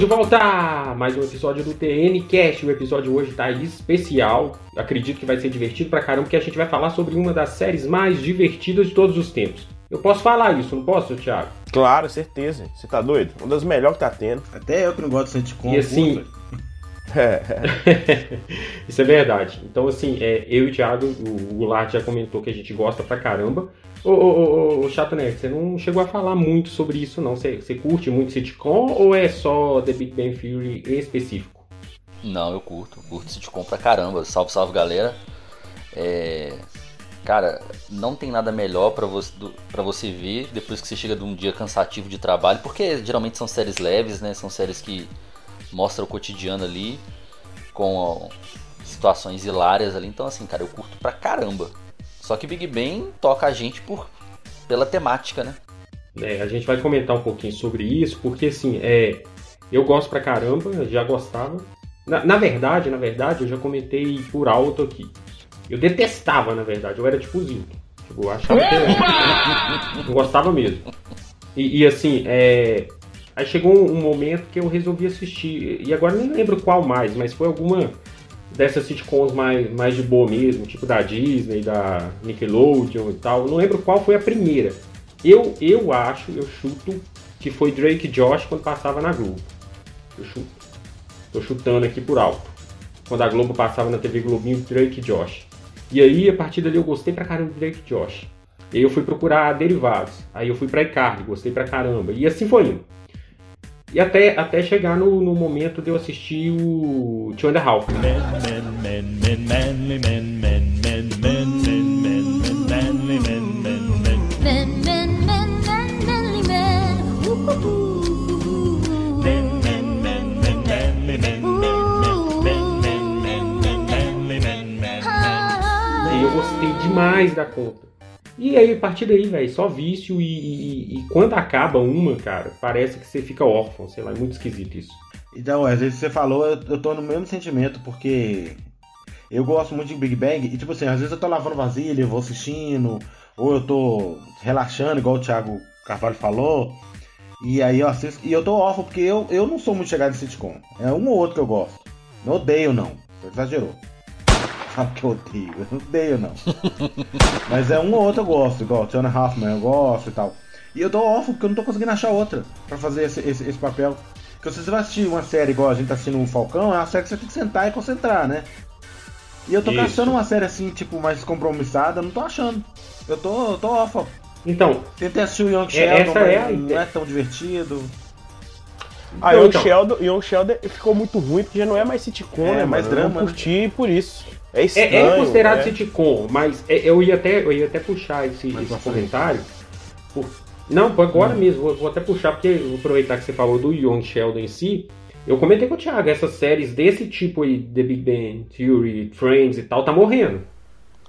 Estamos de volta! Mais um episódio do TN Cast. O episódio hoje tá especial. Acredito que vai ser divertido pra caramba, porque a gente vai falar sobre uma das séries mais divertidas de todos os tempos. Eu posso falar isso, não posso, Thiago? Claro, certeza. Você tá doido? Uma das melhores que tá tendo. Até eu que não gosto de sitcom. E assim- puta. isso é verdade. Então, assim, é, eu e o Thiago, o Goulart já comentou que a gente gosta pra caramba. Ô, ô, ô, ô, Chato Nerd, você não chegou a falar muito sobre isso, não. Você, você curte muito sitcom ou é só The Big Bang Theory específico? Não, eu curto. Curto sitcom pra caramba. Salve, salve, galera. É... Cara, não tem nada melhor pra você, pra você ver depois que você chega de um dia cansativo de trabalho, porque geralmente são séries leves, né? São séries que mostram o cotidiano ali, com ó, situações hilárias ali. Então, assim, cara, eu curto pra caramba. Só que Big Bang toca a gente por pela temática, né? É, a gente vai comentar um pouquinho sobre isso, porque assim, é, eu gosto pra caramba, já gostava. Na, na verdade, na verdade, eu já comentei por alto aqui. Eu detestava, na verdade, eu era tipo Zinho. Tipo, eu achava que. Não gostava mesmo. E, e, assim, é, aí chegou um, um momento que eu resolvi assistir, e agora nem lembro qual mais, mas foi alguma dessas sitcoms mais, mais de boa mesmo, tipo da Disney, da Nickelodeon e tal. Não lembro qual foi a primeira. Eu, eu acho, eu chuto que foi Drake Josh quando passava na Globo. Eu chuto. Tô chutando aqui por alto. Quando a Globo passava na TV Globinho, Drake Josh. E aí, a partir dali, eu gostei pra caramba de Drake Josh. E aí eu fui procurar derivados. Aí eu fui pra iCarly, gostei pra caramba. E assim foi indo. E até, até chegar no, no momento de eu assistir o Two and a Half. E eu gostei demais da conta. E aí, a partir daí, velho, só vício e, e- e quando acaba uma, cara, parece que você fica órfão, sei lá, é muito esquisito isso. Então, às vezes você falou, eu, tô no mesmo sentimento, porque eu gosto muito de Big Bang, e tipo assim, às vezes eu tô lavando vasilha, eu vou assistindo, ou eu tô relaxando, igual o Thiago Carvalho falou, e aí eu assisto, e eu tô órfão, porque eu, eu não sou muito chegado em sitcom. É um ou outro que eu gosto. Não odeio, não. Você exagerou. Sabe que eu odeio? Eu não odeio, não. Mas é um ou outro eu gosto, igual Tiana Hoffman eu gosto e tal. E eu tô órfão porque eu não tô conseguindo achar outra pra fazer esse, esse, esse papel. Porque se você vai assistir uma série igual a gente tá assistindo o Falcão, é uma série que você tem que sentar e concentrar, né? E eu tô Isso. caçando uma série assim, tipo, mais compromissada, não tô achando. Eu tô, eu tô órfão. Então, Tentei assistir o Young É, Sheldon, é a mas não ideia. é tão divertido. Ah, Não, Young então. Sheldon, Young Sheldon ficou muito ruim porque já não é mais sitcom, É, né? mais mano? Eu drama, não curti por isso. É estranho. é, é considerado né? sitcom, mas é- eu, ia até, eu ia até puxar esse, esse comentário. por- Não, agora mesmo, vou, vou até puxar, porque vou aproveitar que você falou do Young Sheldon em si. Eu comentei com o Thiago, essas séries desse tipo aí, The Big Bang Theory, Friends e tal, tá morrendo.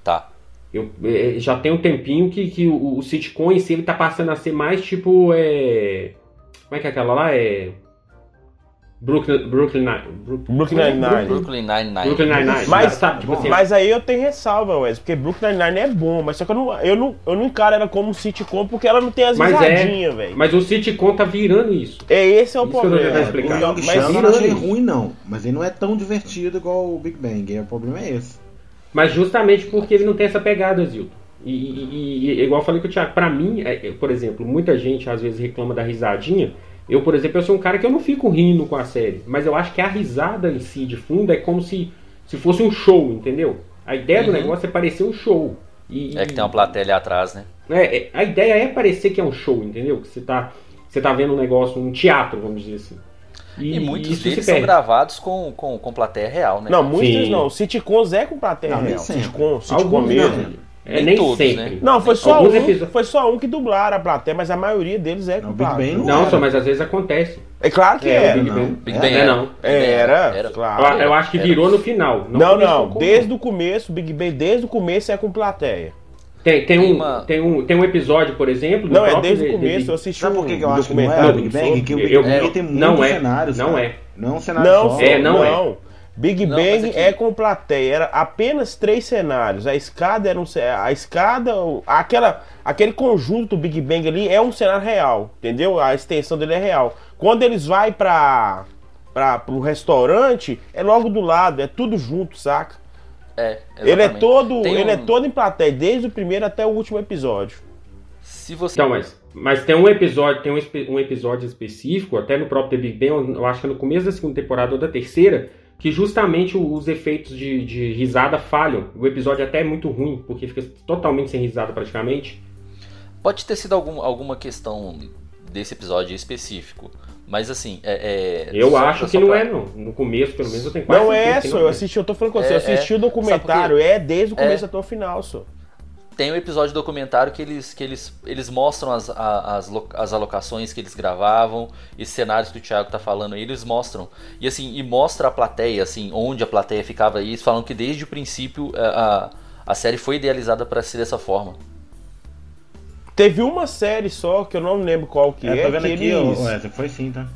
Tá. Eu, é, já tem um tempinho que, que o, o sitcom em si ele tá passando a ser mais tipo. É... Como é que é aquela lá? É. Brooklyn. Brooklyn Brooklyn Nine-Nine. Brooklyn Nine-Nine. Brooklyn Nine-Nine. Mas, sabe? Tipo assim, mas aí eu tenho ressalva, Wes, porque Brooklyn Nine-Nine é bom, mas só que eu não, eu, não, eu não encaro ela como um sitcom porque ela não tem as Mas é. risadinhas, velho. Mas o sitcom tá virando isso. É esse é o Isso que eu problema. explicar. O Young Mas eu não achei isso. ruim, não. Mas ele não é tão divertido igual o Big Bang. O problema é esse. Mas justamente porque ele não tem essa pegada, Zilton. E, e- e- e- igual eu falei com o Thiago, pra mim, é, é, por exemplo, muita gente às vezes reclama da risadinha. Eu, por exemplo, eu sou um cara que eu não fico rindo com a série, mas eu acho que a risada em si de fundo é como se, se fosse um show, entendeu? A ideia do Uhum. negócio é parecer um show. E, É que tem uma plateia ali atrás, né? É, é, a ideia é parecer que é um show, entendeu? Que você tá, você tá vendo um negócio, um teatro, vamos dizer assim. E, muitos isso deles são perde. gravados com, com, com plateia real, né? Não, muitos Sim. não. Sitcoms é com plateia Não, real. Sitcom, sitcom mesmo. não. É, Nem nem todos, sempre. né? Não, foi só, Alguns um, episódios- foi só um que dublaram a plateia, mas a maioria deles é Não, com Big plateia. Bang Não, era. só, mas às vezes acontece. É claro que É, é. Big não. Bang. Big É, Bang é, era. não. Era, Eu, claro. eu acho que virou no final. Não, não, com- desde o começo, Big Bang, desde o começo é com plateia. Tem, tem, Tem um, uma- tem, um, tem um episódio, por exemplo. Não, é desde o começo, eu Big- assisti Sabe um por que que eu acho que não é o Big Bang? Que o Big eu- Bang eu- tem muitos não é, cenários. não é. Não é um cenário Não, só. É, não é. Big Não, Bang aqui- é com plateia, era apenas três cenários. A escada era um a escada, o- aquela aquele conjunto do Big Bang ali é um cenário real, entendeu? A extensão dele é real. Quando eles vai para para pro restaurante, é logo do lado, é tudo junto, saca? É, Ele é exatamente. todo, Tem ele é todo em plateia, desde o primeiro até o último episódio. Se você. Então, mas, mas tem um episódio, tem um, um episódio específico, até no próprio The Big Bang, eu acho que é no começo da segunda temporada ou da terceira, que justamente os efeitos de, de risada falham. O episódio até é muito ruim, porque fica totalmente sem risada praticamente. Pode ter sido algum, alguma questão desse episódio específico. Mas assim, é. é- Eu só- acho que não pra- é, não. No começo, pelo menos, eu tenho quase Não é, só, não eu é. assisti, eu tô falando com você, É, eu assisti é. o documentário, é desde o começo É. até o final, só. Tem um episódio documentário que eles, que eles, eles mostram as, as, as alocações que eles gravavam, e cenários que o Thiago tá falando aí, eles mostram. E assim, e mostra a plateia, assim, onde a plateia ficava aí, eles falam que desde o princípio a, a, a série foi idealizada para ser dessa forma. Teve uma série só, que eu não lembro qual que É, é, tô vendo que aqui, eles... Wesley, foi sim, tá?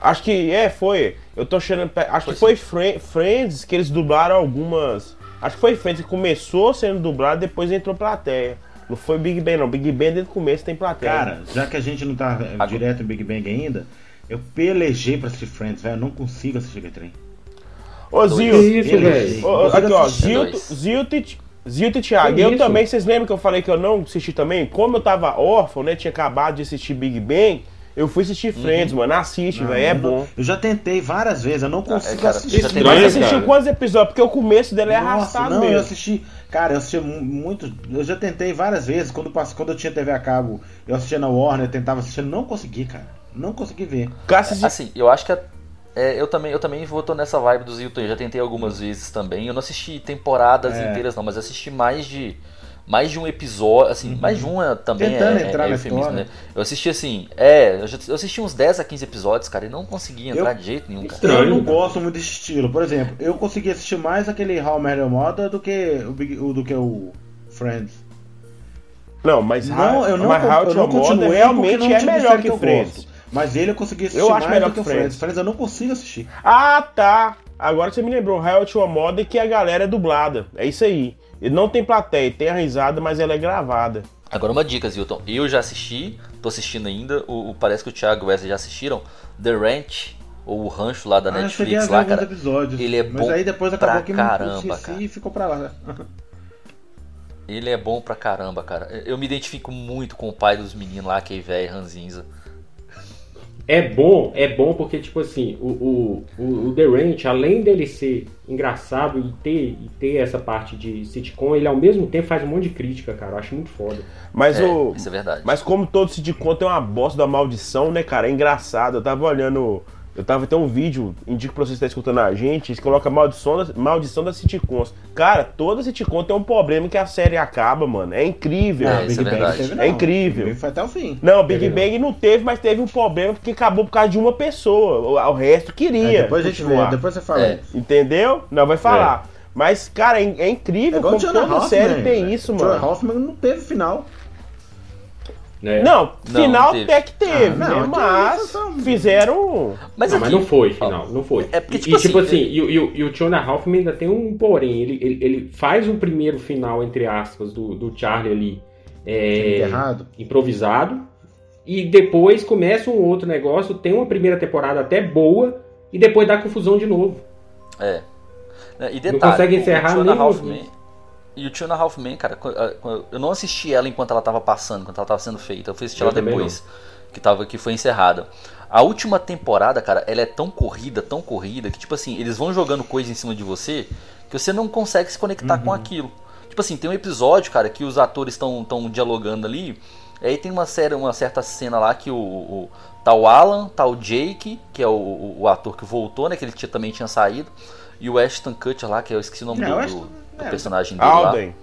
Acho que é, foi. Eu tô achando. Acho Foi que foi Fri- Friends que eles dublaram algumas. Acho que foi Friends que começou sendo dublado depois entrou plateia. Não foi Big Bang, não. Big Bang desde o começo tem plateia. Cara, já que a gente não tá eh, Agora- direto em Big Bang ainda, eu pelejei pra assistir Friends, velho. Eu não consigo assistir aquele trem. Ô. Zil. Que isso, velho? Aqui, ó. Zil, e- Thiago. Eu também, vocês lembram que eu falei que eu não assisti também? Como eu tava órfão, né? Tinha acabado de assistir Big Bang, eu fui assistir Friends, mano. Assiste, velho. É eu não- bom. Eu já tentei várias vezes, eu não consigo é, cara, assistir. Mas você assistiu quantos episódios? Porque o começo dele é Nossa, arrastado não, eu mesmo. assisti. Cara, eu assisti mu- muito. Eu já tentei várias vezes. Quando, quando eu tinha TV a cabo, eu assistia na Warner, eu tentava assistir, não consegui, cara. Não consegui ver. Cara, assisti- Assim, eu acho que a- é, eu também eu também vou tô nessa vibe dos. Eu já tentei algumas vezes também. Eu não assisti temporadas É. inteiras não, mas eu assisti mais de mais de um episódio, assim, mais de um é- também Tentando é, entrar é na eufemismo, né? Eu assisti assim, é, eu, já- eu assisti uns 10 a 15 episódios, cara, e não consegui entrar Eu- de jeito nenhum, cara. Estranho, eu não cara. gosto muito desse estilo. Por exemplo, eu consegui assistir mais aquele How I Met Your Mother do que o, Big- do que o Friends. Não, mas Não, eu não, mas How eu não continuei realmente é melhor que eu Friends. gosto. Mas ele eu consegui assistir Eu acho mais melhor do que o que Friends. Friends. Friends eu não consigo assistir. Ah, tá. Agora você me lembrou, How I Met Your Mother que a galera é dublada. É isso aí. Ele não tem plateia, tem a risada, mas ela é gravada. Agora uma dica, Zilton. Eu já assisti, tô assistindo ainda, o, o- parece que o Thiago e o Wesley já assistiram, The Ranch, ou o rancho lá da Ah, Netflix lá, cara. episódios. ele é mas bom aí depois pra acabou que caramba, cara. e ficou pra lá. Ele é bom pra caramba, cara. Eu me identifico muito com o pai dos meninos lá, que é velho, Ranzinza. É bom, é bom porque, tipo assim, o, o, o, o The Ranch, além dele ser engraçado e ter, e ter essa parte de sitcom, ele ao mesmo tempo faz um monte de crítica, cara. Eu acho muito foda. Mas É, o. isso é verdade. Mas como todo sitcom tem uma bosta da maldição, né, cara? É engraçado. Eu tava olhando. Eu tava tem um vídeo, indico pra você estar escutando a gente, eles colocam maldição da, maldição das sitcoms. Cara, toda sitcom tem um problema que a série acaba, mano. É incrível. É, isso é verdade. teve, É incrível. Big Bang foi até o fim. Não, Big Teve não. Bang não teve, mas teve um problema porque acabou por causa de uma pessoa. O, o resto queria. É, depois a gente continuar. vê, depois você fala É. Entendeu? Não, vai falar. Mas, cara, é, é incrível É como toda Hoffman. série tem isso, mano. Hoffman não teve final. Né? Não, Não, final não até que teve, Ah, não, né? Mas fizeram. Mas, não, mas aqui- não foi, final, não foi. É porque, E- tipo e, tipo assim, assim, e, o- e, e o Jonah Hoffman ainda tem um porém. Ele, ele, ele faz o primeiro final, entre aspas, do, do Charlie ali é, Errado. improvisado. E depois começa um outro negócio, tem uma primeira temporada até boa, e depois dá confusão de novo. É. E detalhe, Não consegue encerrar o Tiona nem o- Hoffman, E o Tiona Hoffman, cara, qu- a- qu- eu não assisti ela enquanto ela tava passando, enquanto ela tava sendo feita. Eu fui assistir Eu ela depois, que, tava, que foi encerrada. A última temporada, cara, ela é tão corrida, tão corrida, que tipo assim, eles vão jogando coisa em cima de você que você não consegue se conectar com aquilo. Tipo assim, tem um episódio, cara, que os atores estão tão dialogando ali. Aí tem uma, série, uma certa cena lá que o, o tá o Alan, tá o Jake, que é o, o, o ator que voltou, né? Que ele tinha- também tinha saído. E o Ashton Kutcher lá, que eu esqueci o nome É, do, o do- É, personagem dele lá. Alden.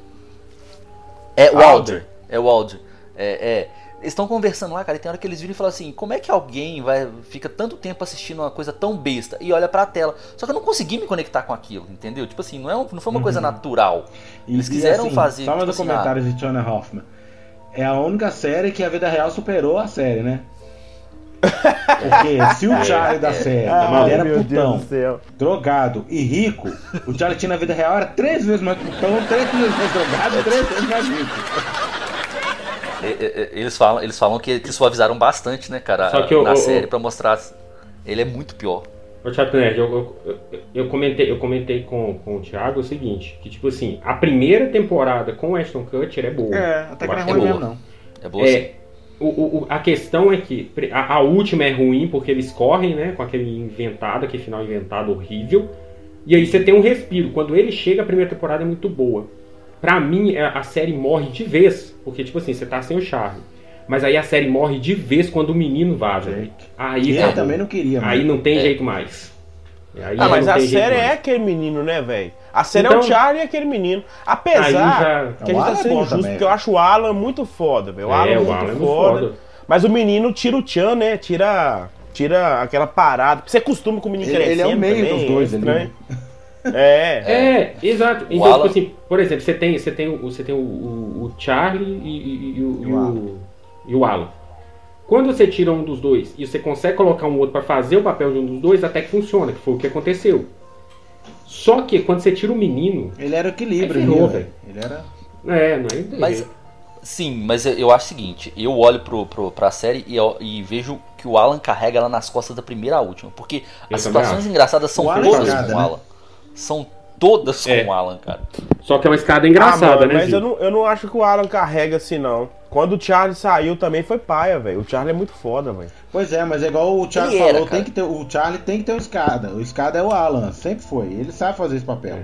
É o Alder. É o Alder. É, é. Eles estão conversando lá, cara, e tem hora que eles viram e falam assim: como é que alguém vai fica tanto tempo assistindo uma coisa tão besta e olha pra tela? Só que eu não consegui me conectar com aquilo, entendeu? Tipo assim, não, é um- não foi uma coisa natural. E- Eles e, quiseram assim, fazer. Só mais tipo assim, documentários de Jonah Hoffman. É a única série que a vida real superou a série, né? Porque se o Charlie da série Ai, ele era meu putão, drogado e rico, o Charlie tinha na vida real era três vezes mais putão, três vezes mais drogado e três vezes mais rico. É, é, é, Eles falam, eles falam que, que suavizaram bastante, né, cara, Só que eu- na eu- série eu- pra mostrar. Ele é muito pior. Ô, Chato Nerd, eu, eu, eu- comentei, eu comentei com, com o Thiago o seguinte, que tipo assim, a primeira temporada com o Ashton Kutcher é boa. É, até que não é ruim boa. mesmo, não. É boa. É, o, o- o- a questão é que a, a última é ruim porque eles correm, né? Com aquele inventado, aquele final inventado horrível. E aí você tem um respiro. Quando ele chega, a primeira temporada é muito boa. Pra mim, é- a série morre de vez. Porque, tipo assim, você tá sem o charme. Mas aí a série morre de vez quando o menino vaza. Aí, E ele acabou. também não queria, aí mano. não tem É. jeito mais. Aí Ah, mas a série é aquele menino, né, velho? A série é Então- o Charlie e aquele menino. Apesar já- que a O gente Alan tá é sendo injusto, também, porque eu acho o Alan muito foda, velho. O É, Alan é o muito, Alan é muito foda, foda. Mas o menino tira o Chan, né? Tira, tira aquela parada. Você costuma com o menino Ele- crescendo ele é o meio também, dos dois é ali. É. É, exato. Então, Alan- tipo assim, por exemplo, você tem, você tem, o, você tem o, o- o Charlie e, e- e o, e, o o, e o Alan. Quando você tira um dos dois e você consegue colocar um outro pra fazer o papel de um dos dois, até que funciona, que foi o que aconteceu. Só que quando você tira o menino, Ele era equilíbrio, ferrou, ali, velho. Ele era. é, não é Mas, sim, mas eu- acho o seguinte: eu olho pro, pro, pra série e, eu- e vejo que o Alan carrega ela nas costas da primeira à última. Porque Eu as situações acho. engraçadas são todas cagada, com o né? Alan. São todas É. com o Alan, cara. Só que é uma escada Ah, engraçada, mano, né? mas Gil? eu não, eu não acho que o Alan carrega assim, não. Quando o Charlie saiu também foi paia, velho. O Charlie é muito foda, velho. Pois é, mas é igual o Charlie era, falou, cara. tem que ter, o Charlie tem que ter o escada. O escada é o Alan, sempre foi. Ele sabe fazer esse papel.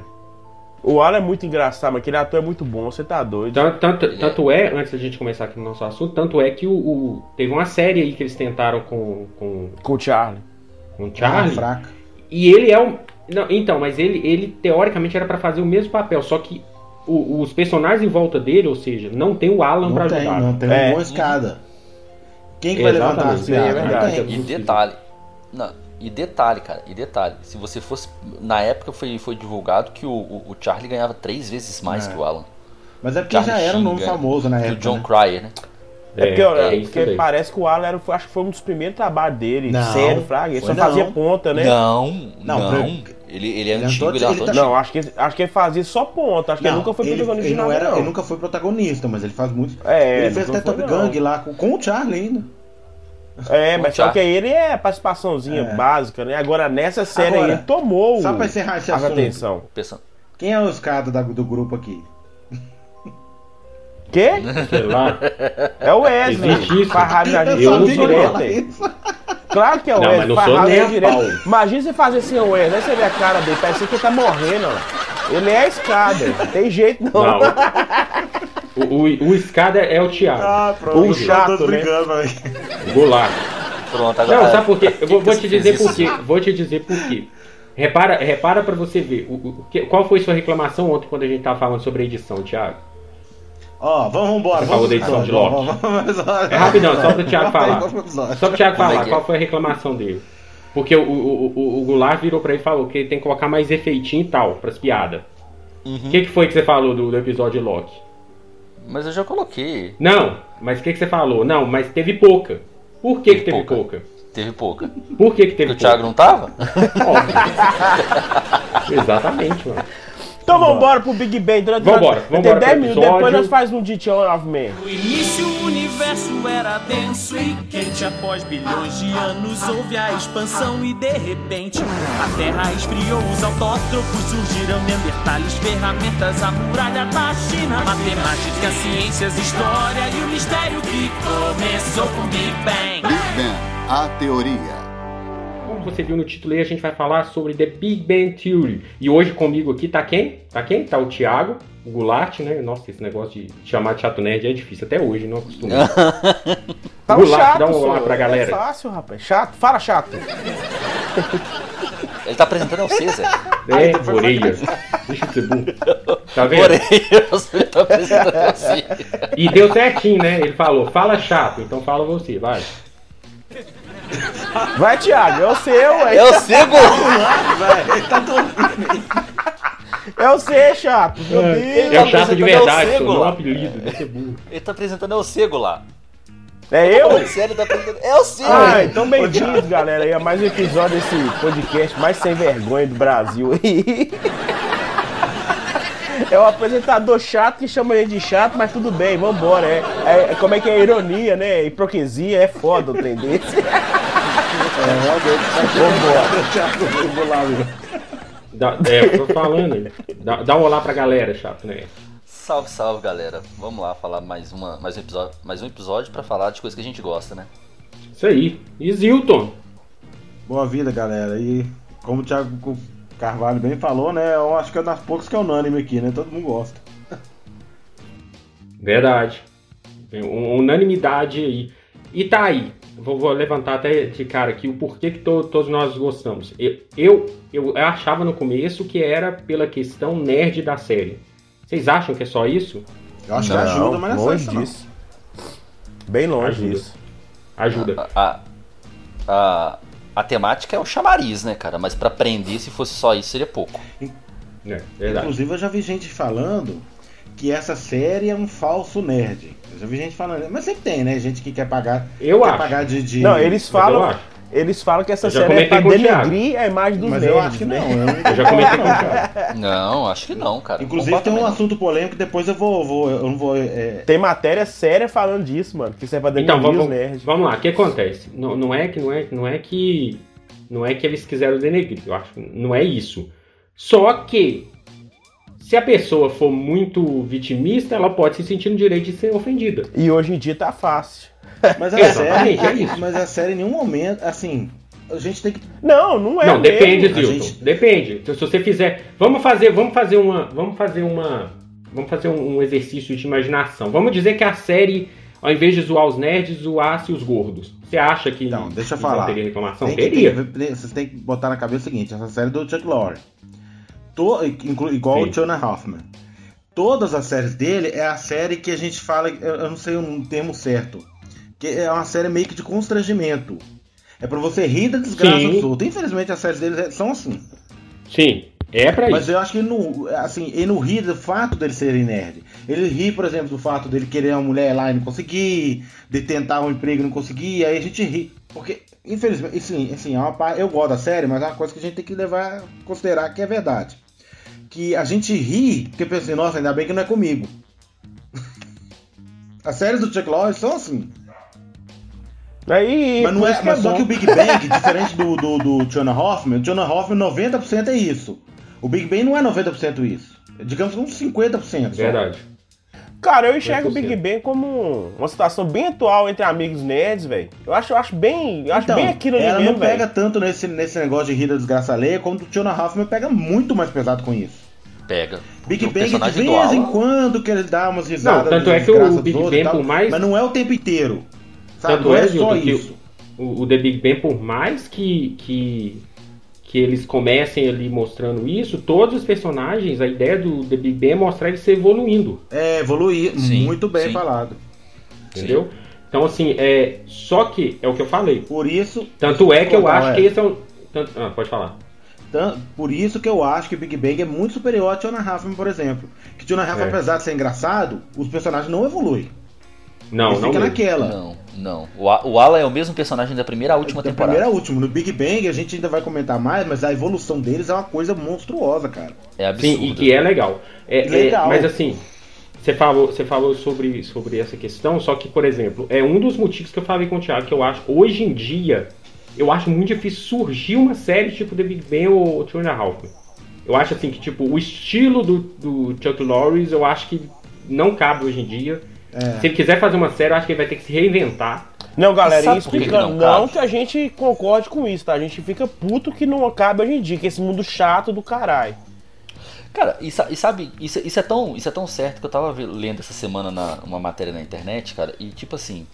O Alan é muito engraçado, mas aquele ator é muito bom, você tá doido. Tanto, tanto, tanto é, antes da gente começar aqui no nosso assunto, tanto é que o, o- teve uma série aí que eles tentaram com, com, Com o Charlie. com o Ah, Charlie. fraca. E ele é um. Não, então, mas ele, ele teoricamente era pra fazer o mesmo papel, só que o- os personagens em volta dele, ou seja, não tem o Alan pra Não tem, ajudar. não tem É. uma boa escada. Quem que vai levantar a Exatamente, escada? é. É E detalhe. Não, e detalhe, cara, e detalhe. Se você fosse. Na época foi, foi divulgado que o, o, o Charlie ganhava três vezes mais É. que o Alan. Mas é porque Charlie já era um nome famoso na Que o época. John né? Cryer, né? É, porque, é porque daí. parece que o Alan era, acho que foi um dos primeiros trabalhos dele, Não, sério, Fraga. Ele só fazia não. ponta, né? Não, Não, não. pra- Ele, ele é Ele antigo, ele é tá-. Não, acho que, acho que ele fazia só ponta. Acho que ele nunca foi ele, protagonista ele de não era, não. ele nunca foi protagonista, mas ele faz muito. É, ele fez até Top. Gang lá com, com o Charlie ainda. É, Com mas só que aí ele é participaçõezinha É. básica, né? Agora, nessa série Agora, aí, ele tomou Só pra encerrar esse a assunto. atenção. Pensando, Quem é o escada da- do grupo aqui? Quê? Sei lá. É o Wesley. Existe isso? Eu não direto, Claro que é o Não, Wesley. mas não sou nem pau. Imagina você fazer assim, o Wesley. Aí você vê a cara dele, parece que ele tá morrendo, ó. Ele é a escada, não tem jeito não. Não. O, o, o escada é o Thiago. Ah, pronto. Eu chato, tô né? brincando, velho. O Goulart. pronto, agora. Não, sabe por quê? Eu vou, vou te dizer por quê. Vou te dizer por quê. Repara, repara pra você ver. O, o- que- qual foi sua reclamação ontem quando a gente tava falando sobre a edição, Thiago? Ó, vamos embora. Você Vamos falou da edição de episódio, Loki. vamos- vamos- vamos- É rapidão, só pro Thiago falar. Só pro Thiago é falar, é? qual foi a reclamação dele? Porque o, o, o, o Goulart virou pra ele e falou que ele tem que colocar mais efeitinho e tal, pras piadas. O Uhum. que, que foi que você falou do, do episódio de Loki? Mas eu já coloquei. Não, mas o que, que você falou? Não, mas teve pouca. Por que, que teve Pouca. pouca? Teve pouca. Por que, que teve Porque o Thiago não tava? Óbvio. Exatamente, mano. Então vambora pro Big Bang. Durante, Vambora, Tem vambora 10 pro minutos, episódio. depois nós faz um Ditch of Man. No início o universo era denso e quente Após bilhões de anos houve a expansão E de repente a terra esfriou Os autótrofos surgiram Neandertales, ferramentas A muralha da China Matemática, ciências, história E o mistério que começou com Big Bang Big Bang, a teoria. Como você viu no título aí, a gente vai falar sobre The Big Bang Theory. E hoje comigo aqui tá quem? Tá quem? Tá o Thiago, o Goulart, né? Nossa, esse negócio de chamar de chato nerd é difícil até hoje, não acostumei. Tá Goulart, chato, dá um olá pra galera. É fácil, rapaz. Chato. Fala chato. Ele tá apresentando você, Zé. É, orelha. Deixa de ser burro. Tá vendo? Porém, você tá apresentando você. E deu certinho, né? Ele falou, fala chato, então fala você, vai. Vai, Thiago. É o seu, ué. É o Sego! É o seu, chato. Meu Deus. É o chato de verdade, o lá. apelido, deve ser burro. Ele tá apresentando é o Sego lá. É eu? Sério, tá aprendendo. É o seu! Ah, então bem-vindos, galera, aí a mais um episódio desse podcast mais sem vergonha do Brasil aí. É o apresentador chato que chama ele de chato, mas tudo bem, vambora. É, é- como é que é ironia, né? Hipocrisia é foda o trem desse. Eu vou lá? Dá, é, eu tô falando. Dá, dá um olá pra galera, chato, né? Salve, salve, galera. Vamos lá falar mais, uma, mais, um episódio, mais um episódio pra falar de coisa que a gente gosta, né? Isso aí. E Zilton? Boa vida, galera. E como o Thiago Carvalho bem falou, né? Eu acho que é das poucas que é unânime aqui, né? Todo mundo gosta. Verdade. Unanimidade aí. E tá aí. Vou, vou levantar até de cara aqui o porquê que to- todos nós gostamos. Eu, eu, eu achava no começo que era pela questão nerd da série. Vocês acham que é só isso? Eu acho que Não, ajuda, mas não é só longe isso, não. disso. Bem longe Ajuda. disso. Ajuda. A, a, a temática é o chamariz, né, cara? Mas pra aprender, se fosse só isso, seria pouco. É, verdade. Inclusive, eu já vi gente falando que essa série é um falso nerd. Eu já vi gente falando, mas sempre tem, né? Gente que quer pagar, Eu quer acho. pagar de, de- Não, eles falam, acho. Eles falam que essa série é pra denegrir a imagem dos Mas nerds, eu acho que né? não. Eu, não Eu já comentei com o não, Thiago. Não, acho que não, cara. Inclusive tem um assunto polêmico que depois eu vou, vou eu não vou é, Tem matéria séria falando disso, mano. Que isso é pra denegrir Então, vamos, os nerds. vamos lá. O que acontece? Não, não é que não é, não é que não é que eles quiseram denegrir. Eu acho que não é isso. Só que se a pessoa for muito vitimista, ela pode se sentir no direito de ser ofendida. E hoje em dia tá fácil. Mas a Exatamente, série, é isso. mas a série em nenhum momento, assim, a gente tem que Não, não é não, mesmo. depende, A Zilton. gente- Depende. Então, se você fizer, vamos fazer, vamos fazer uma, vamos fazer uma, vamos fazer um, exercício de imaginação. Vamos dizer que a série, ao invés de zoar os nerds, zoasse os gordos. Você acha que Então, deixa eu falar. não teria reclamação? tem que, teria. tem que- vocês têm que botar na cabeça o seguinte, essa série do Chuck Lorre. To, inclu- igual Sim. o Jonah Hoffman. Todas as séries dele é a série que a gente fala, eu eu não sei um termo certo, que é uma série meio que de constrangimento. É pra você rir da desgraça Sim. dos outros. Infelizmente as séries dele são assim. Sim, é pra Mas isso. eu acho que ele não, assim, ele não ri do fato dele ser nerd. Ele ri, por exemplo, do fato dele querer uma mulher lá e não conseguir, de tentar um emprego e não conseguir, aí a gente ri. Porque, infelizmente, assim, assim, é uma, eu gosto da série, mas é uma coisa que a gente tem que levar, considerar que é verdade. Que a gente ri, porque pensa assim, nossa, ainda bem que não é comigo. As séries do Chuck Lorre são assim. Aí, Mas, não é, mas é só que o Big Bang, diferente do, do, do Jonah Hoffman, o Jonah Hoffman 90% é isso. O Big Bang não é 90% isso. É, Digamos que uns 50%. só. Verdade. Cara, eu enxergo o 100%. Big Bang como uma situação bem atual entre amigos nerds, velho. Eu acho, eu acho bem. Eu acho Então, bem aquilo ali ela mesmo, não pega velho. tanto nesse, nesse negócio de rir da desgraça alheia, como o Jonah Hoffman pega muito mais pesado com isso. Pega. Big O Bang de vez em quando que ele dá umas risadas. Não, tanto é que o Big Bang, tal, por mais- Mas não é o tempo inteiro. Sabe? Tanto é, é só isso. O, o The Big Bang, por mais que, que, que eles comecem ali mostrando isso, todos os personagens, a ideia do The Big Bang é mostrar eles se evoluindo, É, evoluir. Sim, muito bem sim. falado. entendeu? Então, assim, é, só que, é o que eu falei, Por isso. tanto é que eu Contar, acho é. que esse é um... Tanto, ah, pode falar. Por isso que eu acho que Big Bang é muito superior a Jonah Hoffman, por exemplo. Que Jonah Hoffman, É. apesar de ser engraçado, os personagens não evoluem. Não, Ele não fica mesmo. naquela. Não, não. O, o Alan é o mesmo personagem da primeira à última da temporada. primeira a última. No Big Bang a gente ainda vai comentar mais, mas a evolução deles é uma coisa monstruosa, cara. É absurdo. Sim, e que é legal. É, Legal. é, mas assim, você falou, você falou sobre, sobre essa questão, só que, por exemplo, é um dos motivos que eu falei com o Thiago, que eu acho, hoje em dia, eu acho muito difícil surgir uma série tipo The Big Bang ou Two and a Half. Eu acho assim que, tipo, o estilo do, do Chuck Norris, eu acho que não cabe hoje em dia. É. Se ele quiser fazer uma série, eu acho que ele vai ter que se reinventar. Não, galera, e por que que explicando. não Não, que a gente concorde com isso, tá? A gente fica puto que não cabe hoje em dia, que esse mundo chato do caralho. Cara, e, e sabe, isso, isso é tão, isso é tão certo que eu tava lendo essa semana na, uma matéria na internet, cara, e tipo assim,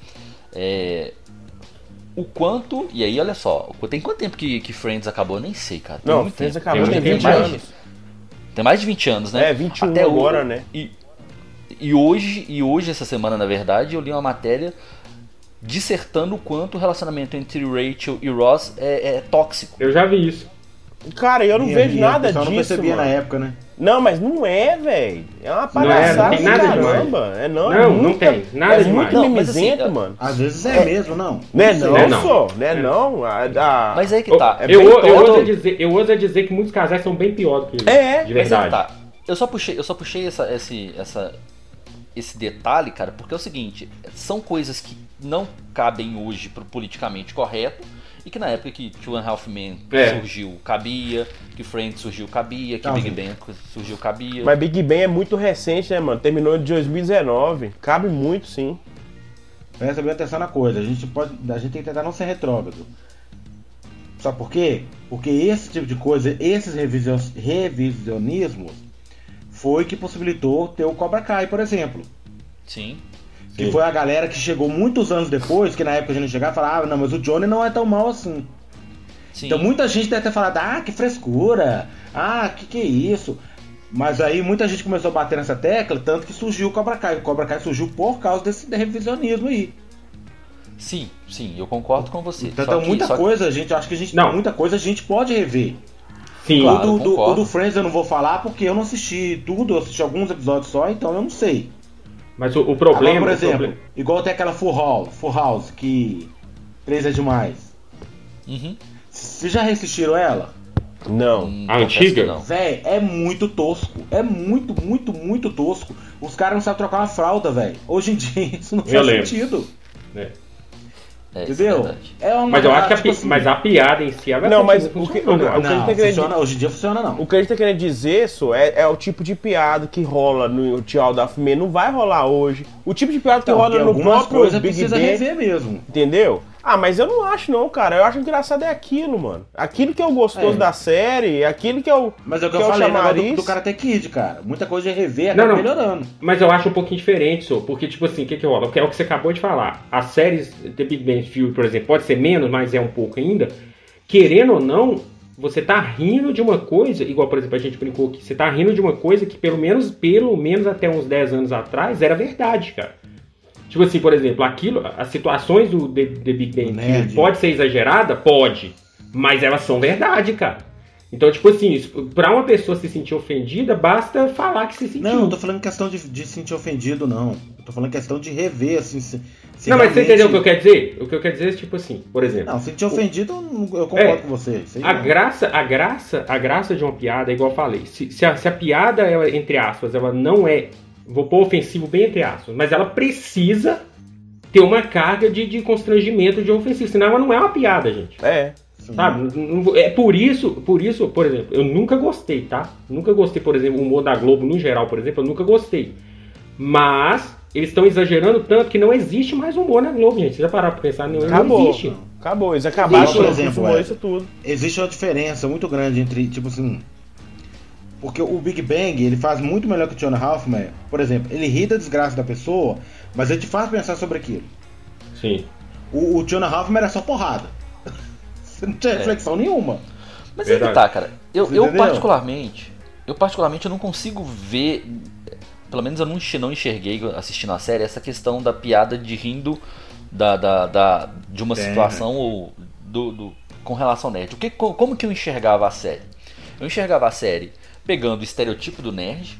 é, o quanto, e aí olha só, tem quanto tempo que, que Friends acabou? Eu nem sei, cara. Tem Não, muito Friends tempo. acabou Tem tem muito 20 tempo, anos. Tem mais de 20 anos, né? É, 21 Até o- agora, né? E, e hoje, e hoje, essa semana, na verdade, eu li uma matéria dissertando o quanto o relacionamento entre Rachel e Ross é, é tóxico. Eu já vi isso. Cara, eu não Vinha, vejo vinha, o nada disso. não percebia mano. na época, né? Não, mas não é, velho. É uma Não é, palhaçada não tem nada caramba. É não, é Não, não muita- tem, nada é demais. muito Não, mas assim, mimizento, é- mano. Às vezes é, mesmo, não. Não é não, Não é não. só. Não é não. A- a- Mas aí que tá. É eu, eu, todo. ouso dizer, eu ouso dizer que muitos casais são bem pior do que ele. É, de Mas aí verdade. que tá. Eu só puxei, eu só puxei essa, esse, essa, esse detalhe, cara, porque é o seguinte, são coisas que não cabem hoje pro politicamente correto e que na época que Two and Half Men É. surgiu cabia, que Friends surgiu cabia, que Não, Big. Bang surgiu cabia. Mas Big Bang é muito recente, né, mano? Terminou em 2019. Cabe muito, sim. Presta bem atenção na coisa. A gente, pode, a gente tem que tentar não ser retrógrado. Sabe por quê? Porque esse tipo de coisa, esses revision- revisionismos, foi que possibilitou ter o Cobra Kai, por exemplo. Sim. Que Sim. foi a galera que chegou muitos anos depois, que na época a gente chegava e falava, ah, não, mas o Johnny não é tão mal assim. Sim. Então muita gente deve ter falado, ah, que frescura, ah, que que é isso? Mas aí muita gente começou a bater nessa tecla, tanto que surgiu o Cobra Kai. O Cobra Kai surgiu por causa desse revisionismo aí. Sim, sim, eu concordo com você. Então, Só então que- muita só que- coisa, a gente, eu acho que a gente Não. muita coisa a gente pode rever. Sim, Claro. o, do, do, o do Friends eu não vou falar porque eu não assisti tudo, eu assisti alguns episódios só, então eu não sei. mas o, o problema. Agora, por exemplo, problema- igual tem aquela Full House, Full House, que 3 é demais. Uhum. Vocês já reassistiram ela? Não. Hum, A antiga? Véi, é muito tosco. É muito, muito, muito tosco. Os caras não sabem trocar uma fralda, velho. Hoje em dia isso não Eu faz lembro. sentido. É. É, isso é Entendeu? verdade. É uma Mas eu acho que a, tipo assim, mas a piada em si ela Não, mas continua o que- o- acho. o que a gente Não, tá querendo funciona, hoje em dia funciona não. O que a gente tá querendo dizer, só, é, é o tipo de piada que rola no Tchau da Fumê. Não vai rolar hoje. O tipo de piada que Então, rola no próprio coisas Big precisa Bang. rever mesmo. Entendeu? Ah, mas eu não acho não, cara. Eu acho engraçado é aquilo, mano. Aquilo que é o gostoso É. da série, aquilo que é o. Mas é o que, Que eu é o falei, chamariz. do, do Karate Kid, cara. Muita coisa de rever, Não, acaba não. melhorando. Mas eu acho um pouquinho diferente, só, porque, tipo assim, o que que rola? Que é o que você acabou de falar. As séries The Big Bang Theory, por exemplo, pode ser menos, mas é um pouco ainda. Querendo ou não, você tá rindo de uma coisa, igual, por exemplo, a gente brincou aqui, você tá rindo de uma coisa que pelo menos, pelo menos até uns 10 anos atrás era verdade, cara. Tipo assim, por exemplo, aquilo, as situações do The, The Big Bang Do Theory pode ser exagerada? Pode. Mas elas são verdade, cara. Então, tipo assim, pra uma pessoa se sentir ofendida, basta falar que se sentiu. Não, eu tô falando questão de, de se sentir ofendido, não. Eu tô falando questão de rever, assim. Se, se não, mas você realmente- entendeu o que eu quero dizer? O que eu quero dizer é tipo assim, por exemplo, Não, se sentir ofendido, eu não- eu concordo É. com você. A não. graça, a graça, a graça de uma piada é igual eu falei. Se, se, a, se a piada, ela, entre aspas, ela não é, vou pôr ofensivo bem entre aspas, mas ela precisa ter uma carga de, de constrangimento de ofensivo, senão ela não é uma piada, gente. É. Sim. Sabe? Não- não- É por isso, por isso, por exemplo, eu nunca gostei, tá? Nunca gostei, por exemplo, o humor da Globo no geral, por exemplo, eu nunca gostei. Mas eles estão exagerando tanto que não existe mais humor na Globo, gente. Você já pararam pra pensar? Não, não Acabou. existe. Acabou. Eles acabaram Existe, por exemplo, isso, é. isso tudo. Existe uma diferença muito grande entre, tipo assim. Porque o Big Bang, ele faz muito melhor que o Jonah Hoffman. Por exemplo, ele ri da desgraça da pessoa, mas ele te faz pensar sobre aquilo. Sim. O, o Jonah Hoffman era só porrada. Você não tinha reflexão nenhuma. Mas aí que Verdade. tá, cara. Eu, eu particularmente, eu particularmente eu não consigo ver, pelo menos eu não, enx- não enxerguei assistindo a série essa questão da piada de rindo da, da, da- de uma Tem, situação ou do, do- com relação ao nerd. O que, co- como que eu enxergava a série? Eu enxergava a série pegando o estereotipo do nerd,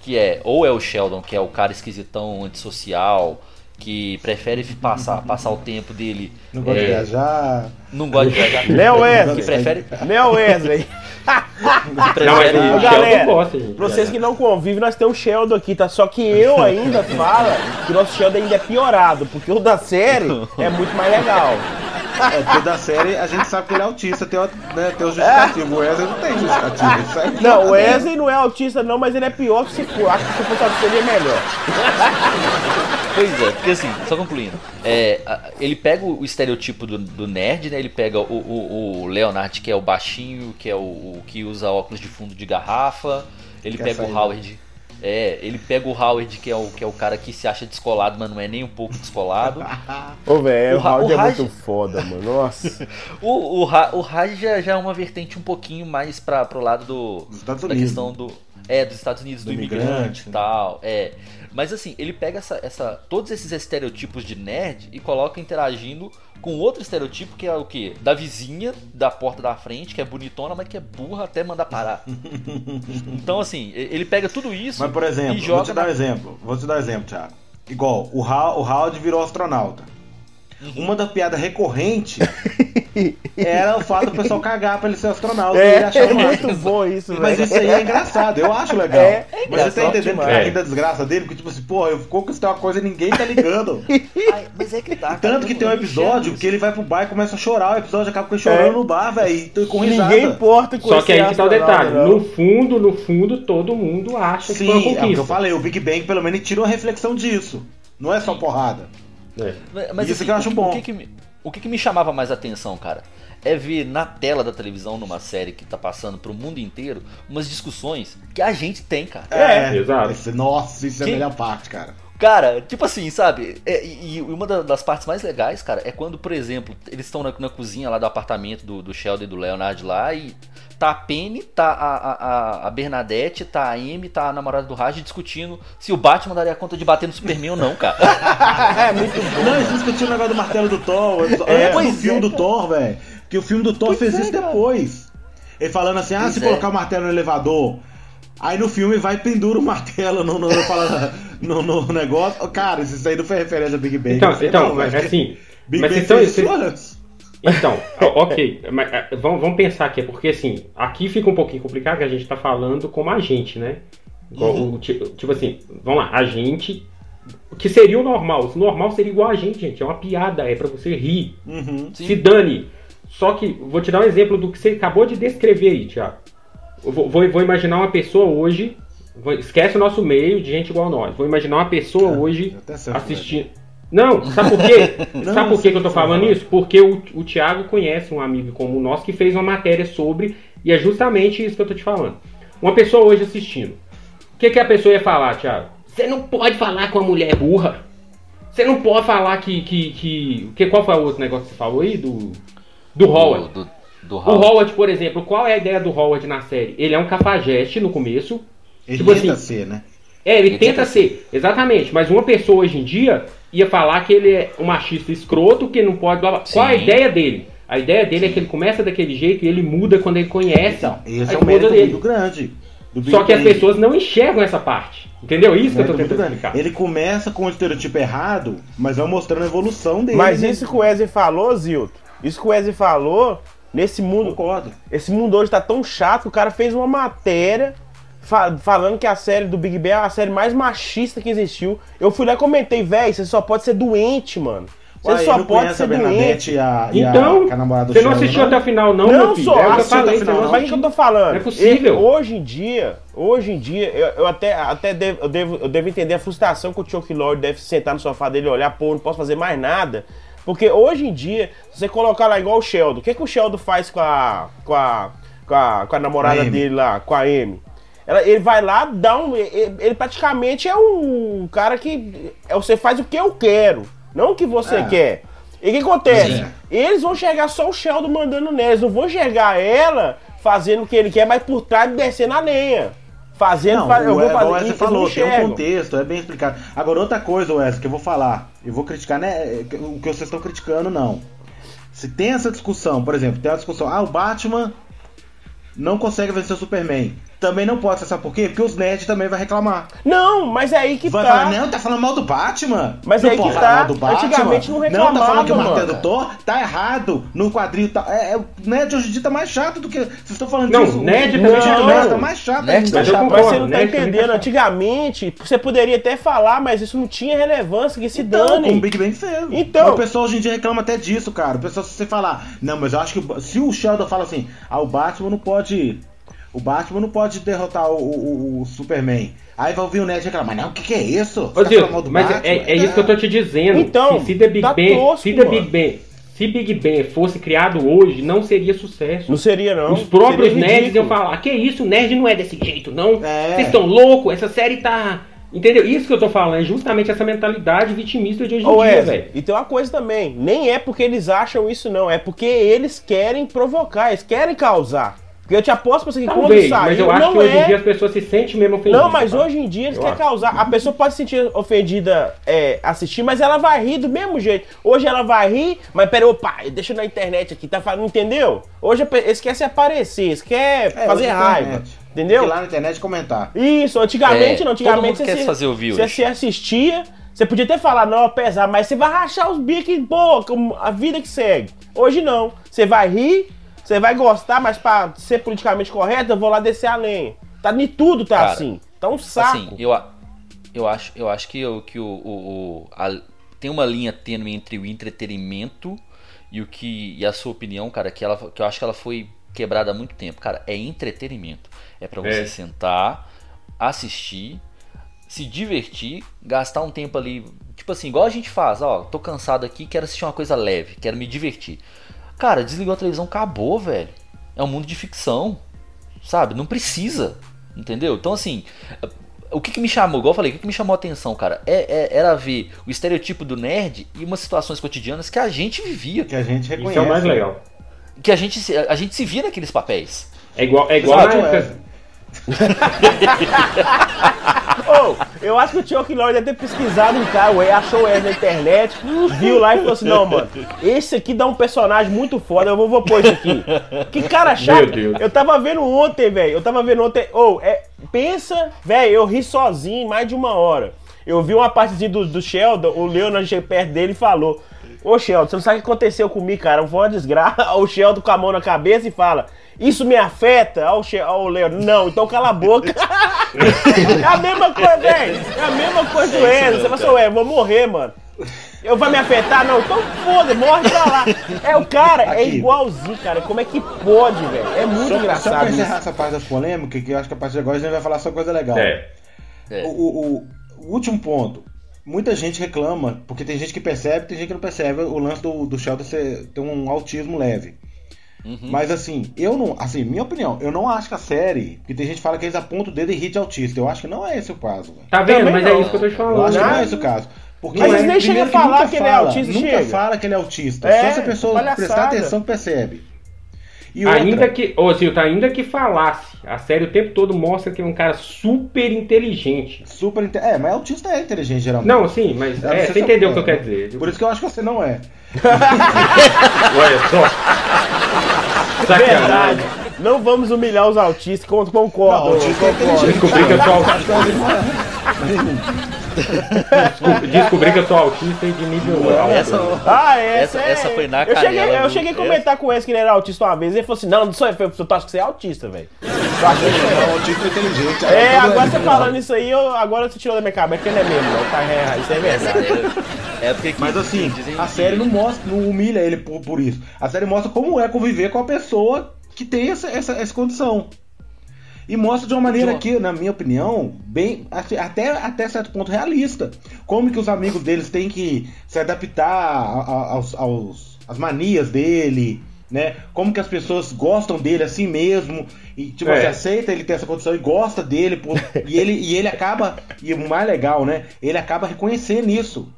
que é ou é o Sheldon, que é o cara esquisitão, antissocial, que prefere passar, passar o tempo dele, Não gosta de É. viajar. não gosta de viajar, Léo Wesley. que prefere, Léo Wesley. Não, prefere o galera, gosta, gente. Pra vocês que não convivem, nós temos o Sheldon aqui, tá? Só que eu ainda falo que o nosso Sheldon ainda é piorado, porque o da série é muito mais legal. É, porque da série a gente sabe que ele é autista, tem né, tem o justificativo. O Wesley não tem justificativo. Não, o Wesley não é autista não, mas ele é pior que se for. Acho que se fosse autista seria melhor. Pois é, porque assim, só concluindo. É, ele pega o estereotipo do, do nerd, né? Ele pega o, o, o Leonard, que é o baixinho, que é o, o que usa óculos de fundo de garrafa. Ele Quer pega sair, o Howard. É, ele pega o Howard, que é o, que é o cara que se acha descolado, mas não é nem um pouco descolado. Ô, velho, O o Howard o é Raj- muito foda, mano. Nossa. O, o, o Raj já, já é uma vertente um pouquinho mais pra, pro lado do. Da questão do. É, dos Estados Unidos, do, Do imigrante, e né? tal. É. Mas assim, ele pega essa, essa, todos esses estereotipos de nerd e coloca interagindo com outro estereotipo que é o quê? Da vizinha da porta da frente, que é bonitona, mas que é burra até mandar parar. então, assim, ele pega tudo isso Mas, por exemplo, e vou joga te dar um na... exemplo. Vou te dar um exemplo, Thiago. Igual, o, Hal, o Howard virou astronauta. Uhum. Uma das piadas recorrentes era o fato do pessoal cagar pra ele ser astronauta e ele É, achar é massa. muito bom isso, Mas velho. isso aí é engraçado, eu acho legal. É, Mas você tá entendendo demais. que rir da desgraça dele? Porque, tipo assim, porra, eu conquistei uma coisa e ninguém tá ligando. Ai, mas é que tá, cara, Tanto que tem um episódio que ele vai pro bar e começa a chorar. O episódio acaba com ele chorando É. no bar, velho, e com risada. Ninguém importa com Só que aí que tá o detalhe. não. No fundo, no fundo, todo mundo acha que foi uma Sim, é o que eu conquista. falei. O Big Bang, pelo menos, tira uma reflexão disso. Não é só porrada. É. Mas Isso assim, que eu acho o, bom. O que, que me, o que que me chamava mais atenção, cara, é ver na tela da televisão, numa série que tá passando pro mundo inteiro, umas discussões que a gente tem, cara. É, exato. Esse- nossa, isso é a Que- melhor parte, cara. Cara, tipo assim, sabe? É, e, e uma da- das partes mais legais, cara, é quando, por exemplo, eles estão na, na cozinha lá do apartamento do, do Sheldon e do Leonard lá e tá a Penny, tá a, a, a- Bernadette, tá a Amy, tá a namorada do Raj discutindo se o Batman daria conta de bater no Superman ou não, cara. É muito bom. Não, eles discutiram o negócio do martelo do Thor. o É, antes do pois filme é, do. Thor, velho. Que o filme do Thor Pois fez é, isso cara. depois. Ele falando assim, ah, Pois se é. colocar o martelo no elevador. Aí no filme vai e pendura o martelo no, no, no, no negócio. Cara, isso aí não foi referência a Big Bang. Então, então não, mas velho. assim. Big mas Bang então, fez isso antes. Então, ok, mas é, vamos, vamos pensar aqui, porque assim, aqui fica um pouquinho complicado que a gente tá falando como a gente, né? Uhum. o ti- tipo assim, vamos lá, a gente. O que seria o normal? O normal seria igual a gente, gente. É uma piada, é pra você rir. Uhum. Se dane. Só que, vou te dar um exemplo do que você acabou de descrever aí, Thiago. Eu vou, vou- vou imaginar uma pessoa hoje. vou- esquece o nosso meio de gente igual nós. Vou imaginar uma pessoa hoje o que assistindo. Não, sabe por quê? Não, sabe por quê que eu tô o falando isso? Porque o, o Thiago conhece um amigo como nosso que fez uma matéria sobre, e é justamente isso que eu tô te falando. Uma pessoa hoje assistindo. O que, que a pessoa ia falar, Thiago? Você não pode falar com a mulher burra. Você não pode falar que. que, que, que qual foi o outro negócio que você falou aí? Do. Do Howard. Do, do, do O Howard. Howard, por exemplo, qual é a ideia do Howard na série? Ele é um cafajeste no começo. Ele Tipo tenta assim, ser, né? É, ele, Ele tenta tenta ser, exatamente. Mas uma pessoa hoje em dia ia falar que ele é um machista escroto, que não pode. blá. Qual a Sim. ideia dele? A ideia dele é que ele começa daquele jeito e ele muda quando ele conhece Então, esse é o mérito dele. muito grande. Só que as pessoas não enxergam essa parte. Entendeu? Isso que eu tô tentando explicar. Ele começa com o estereotipo errado, mas vai mostrando a evolução dele. Mas né? isso que o Wesley falou, Zilton, isso que o Wesley falou, nesse mundo, Concordo. esse mundo hoje tá tão chato que o cara fez uma matéria fa- falando que a série do Big Bang é a série mais machista que existiu. Eu fui lá e comentei, velho, você só pode ser doente, mano. Você Uai, só não pode ser a doente. E a, e Então, a, a namorada do você não assistiu até o final, não, Não, só é o que eu assistiu até o final, não não. Mas o que eu tô falando? Não é possível. Eu- hoje em dia, hoje em dia, eu, eu até, até devo, eu, devo, eu devo entender a frustração que o Chuck Lorre deve sentar no sofá dele e olhar, pô, não posso fazer mais nada. Porque hoje em dia, se você colocar lá igual o Sheldon, o que, que o Sheldon faz com a, com a, com a, com a namorada dele lá, com a Amy? Ela- ele vai lá, dá um. Ele, ele praticamente é um cara que. é, Você faz o que eu quero, não o que você É. quer. E o que acontece? Sim. Eles vão enxergar só o Sheldon mandando neles, não vão enxergar ela fazendo o que ele quer, mas por trás descendo a lenha. Fazendo, Não, fa- eu vou fazer Wesley falou, tem um contexto, é bem explicado. Agora, outra coisa, Wesley, que eu vou falar, eu vou criticar, né? O que vocês estão criticando, não. Se tem essa discussão, por exemplo, tem a discussão, ah, o Batman não consegue vencer o Superman. Também não pode, você sabe por quê? Porque os nerds também vai reclamar. Não, mas é aí que Vai tá. falar, não, tá falando mal do Batman. Mas não aí que tá. Antigamente não Não, tá falando que o reclamava, martelo do Thor tá errado no quadrinho. Tá, é, é, o nerd hoje em dia tá mais chato do que. Vocês estão falando Não, disso. nerd o, também o tá nerd tá mais chato Nerd tá chato. Mas você não tá entendendo. Antigamente, você poderia até falar, mas isso não tinha relevância, que se Então, dane. como o Big Bang fez. Então- o pessoal hoje em dia reclama até disso, cara. O pessoal, se você falar, não, mas eu acho que se o Sheldon fala assim, ah, o Batman não pode. O Batman não pode derrotar o, o- o Superman. Aí vai ouvir o Nerd reclamar, não, o que, que é isso? Ô, tá do mas Batman? é, é isso que eu tô te dizendo. Então, se, se The Big tá Bang, tosco, se The mano. Big Bang, se Big Bang fosse criado hoje, não seria sucesso. Não seria, não. Os próprios Seria nerds ridículo. iam falar: Que isso, o nerd não é desse jeito, não. É. Vocês estão loucos, essa série tá. Entendeu? Isso que eu tô falando, é justamente essa mentalidade vitimista de hoje em Ô, dia, velho. e tem uma coisa também, nem é porque eles acham isso não, é porque eles querem provocar, eles querem causar. Porque eu te aposto pra você que quando Talvez, saiu, mas eu acho não que hoje é... em dia as pessoas se sentem mesmo ofendidas. Não, mas tá? hoje em dia eles Eu querem acho. causar. A pessoa pode se sentir ofendida é, assistir, mas ela vai rir do mesmo jeito. Hoje ela vai rir, mas peraí, opa, deixa na internet aqui, tá falando, entendeu? Hoje eles querem se aparecer, eles querem É, fazer é raiva. internet. Entendeu? Ir lá na internet comentar. Isso, antigamente É, não, todo antigamente você, se fazer ouvir você se assistia, você podia até falar, não, apesar, mas você vai rachar os bicos, pô, como a vida que segue. Hoje não, você vai rir, você vai gostar, mas pra ser politicamente correto, eu vou lá descer a lenha. Tá em tudo, tá Cara, assim. Tá um saco. Assim, eu, a- eu acho, eu acho que, o, que o, o- o- a- tem uma linha tênue entre o entretenimento e o que e a sua opinião, cara, que, ela, que eu acho que ela foi quebrada há muito tempo. Cara, é entretenimento. É pra você É. sentar, assistir, se divertir, gastar um tempo ali, tipo assim, igual a gente faz, ó, tô cansado aqui, quero assistir uma coisa leve, quero me divertir. Cara, desligou a televisão, acabou, velho. É um mundo de ficção, sabe? Não precisa, entendeu? Então, assim, o que, que me chamou, igual eu falei, o que, que me chamou a atenção, cara, é, é- era ver o estereotipo do nerd e umas situações cotidianas que a gente vivia, Que a gente reconhece. Isso é o mais legal. que a gente, se- a gente se via naqueles papéis. É igual, é igual Exato, na época. Ô, eu acho que o Chuck Lorre deve ter pesquisado um cara, ué, achou o na internet, viu lá e falou assim, não, mano, esse aqui dá um personagem muito foda, eu vou, vou pôr isso aqui. Que cara chato. Meu Deus. Eu tava vendo ontem, velho, eu tava vendo ontem, ô, é, pensa, velho, eu ri sozinho mais de uma hora. Eu vi uma partezinha do, do Sheldon, o Leonard chegou perto dele e falou, ô Sheldon, você não sabe o que aconteceu comigo, cara, foi uma desgraça. O Sheldon com a mão na cabeça e fala, isso me afeta? Ó, o, She- ó, o Leonard, não, então cala a boca. é a mesma coisa, velho, é a mesma coisa do É Wesley, mesmo, você fala assim, ué, vou morrer, mano. Eu vai me afetar? Não, então foda, morre pra lá. É o cara, é Aqui. igualzinho, cara. Como é que pode, velho? É muito Só, só engraçado pra isso. encerrar essa parte das polêmicas, que eu acho que a partir de agora a gente vai falar só coisa legal. É. É. O, o- o- último ponto. Muita gente reclama, porque tem gente que percebe tem gente que não percebe o lance do, do Sheldon ter um autismo leve. Uhum. Mas assim, eu não. Assim, minha opinião, eu não acho que a série. Porque tem gente que fala que eles apontam o dedo e ri de autista. Eu acho que não é esse o caso, velho. Tá vendo? Também Mas não. é isso que eu tô te Eu falando. acho que não é esse o caso. Porque Mas nem primeiro chegam a falar nunca que ele é fala, autista, Nunca chega. fala que ele é autista. É, Só se a pessoa palhaçada. prestar atenção percebe. E outra, Ainda que, ô Zilton, ainda que falasse, a série o tempo todo mostra que é um cara super inteligente. super inte- É, mas autista é inteligente geralmente. Não, sim, mas É, é, você entendeu o que é. eu quero dizer. Por isso que eu acho que você não é. Olha só. Sacanagem. Verdade. Não vamos humilhar os autistas, con- concordo. Não, autista é concordo. inteligente. Descobri que eu sou autista. Descobri- Descobri que eu sou autista e de nível alto. Essa, Ah, essa, Essa- é... essa foi na eu cheguei, eu cheguei a comentar com esse que ele era autista uma vez. Ele falou assim: Não, não sou eu. Eu tô achando que você é autista, velho. Eu achei que você é. Autista é inteligente. É, Todo agora é você falando isso aí, eu, agora você tirou da minha cabeça que ele é mesmo, não. Tá, é, isso é verdade. é, é porque que Mas assim, dizem a que- série não mostra, não humilha ele por, por isso. A série mostra como é conviver com a pessoa que tem essa, essa, essa condição. E mostra de uma maneira que, na minha opinião, bem assim, até, até certo ponto realista. Como que os amigos deles têm que se adaptar a- a- aos, aos as manias dele, né? Como que as pessoas gostam dele assim mesmo e tipo É. assim, aceita ele ter essa condição e gosta dele por- e ele e ele acaba e o mais legal, né? Ele acaba reconhecendo isso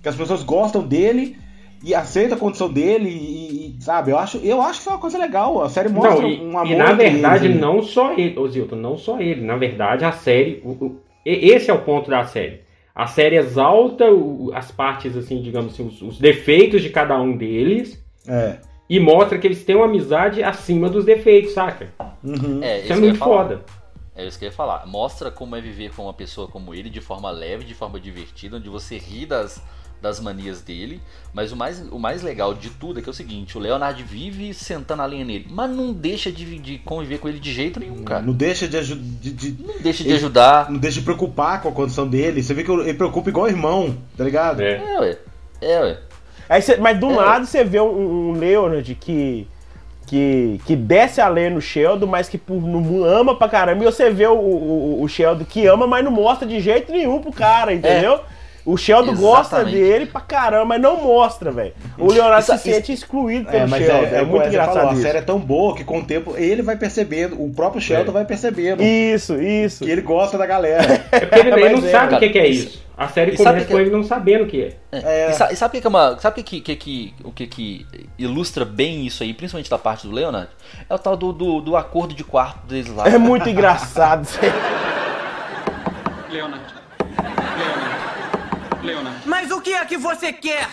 que as pessoas gostam dele e aceitam a condição dele e, e, sabe, eu acho, eu acho que isso é uma coisa legal. A série mostra Não, e, um amor e na verdade eles, né? não só ele, ô Zilton, não só ele. Na verdade, a série. o- o- e- esse é o ponto da série. A série exalta o- as partes, assim, digamos assim, os, os defeitos de cada um deles É. e mostra que eles têm uma amizade acima dos defeitos, saca? Uhum. É, Isso é que eu muito foda. É isso que eu ia falar. Mostra como é viver com uma pessoa como ele de forma leve, de forma divertida, onde você ri das, das manias dele. Mas o mais, o mais legal de tudo é que é o seguinte: o Leonard vive sentando a linha nele, mas não deixa de, de conviver com ele de jeito nenhum, cara. Não deixa de, aju- de- de- Não deixa de Ele- ajudar. não deixa de preocupar com a condição dele. Você vê que ele preocupa igual irmão, tá ligado? É. É, ué. É, ué. Aí cê- mas do É. nada você vê um, um Leonard que, que, que desce a lenha no Sheldon, mas que por- não ama pra caramba. E você vê o, o, o Sheldon que ama, mas não mostra de jeito nenhum pro cara, entendeu? O Sheldon gosta Exatamente. dele pra caramba, mas não mostra, velho. O Leonardo Isso- se sente excluído pelo É, mas Sheldon. é, É, é, muito engraçado falou, a isso. série é tão boa que com o tempo ele vai percebendo, o próprio Sheldon É. vai percebendo Isso, isso. que ele gosta da galera. É porque ele, ele não é, sabe o que, que é Isso- isso. A série começa com é- ele não sabendo o que é. É, E, sa- sabe o que, é uma. Sabe o que, que, que, o que, que ilustra bem isso aí, principalmente da parte do Leonard? É o tal do, do, do acordo de quarto deles lá. É muito engraçado. isso aí. Leonard. Mas o que é que você quer?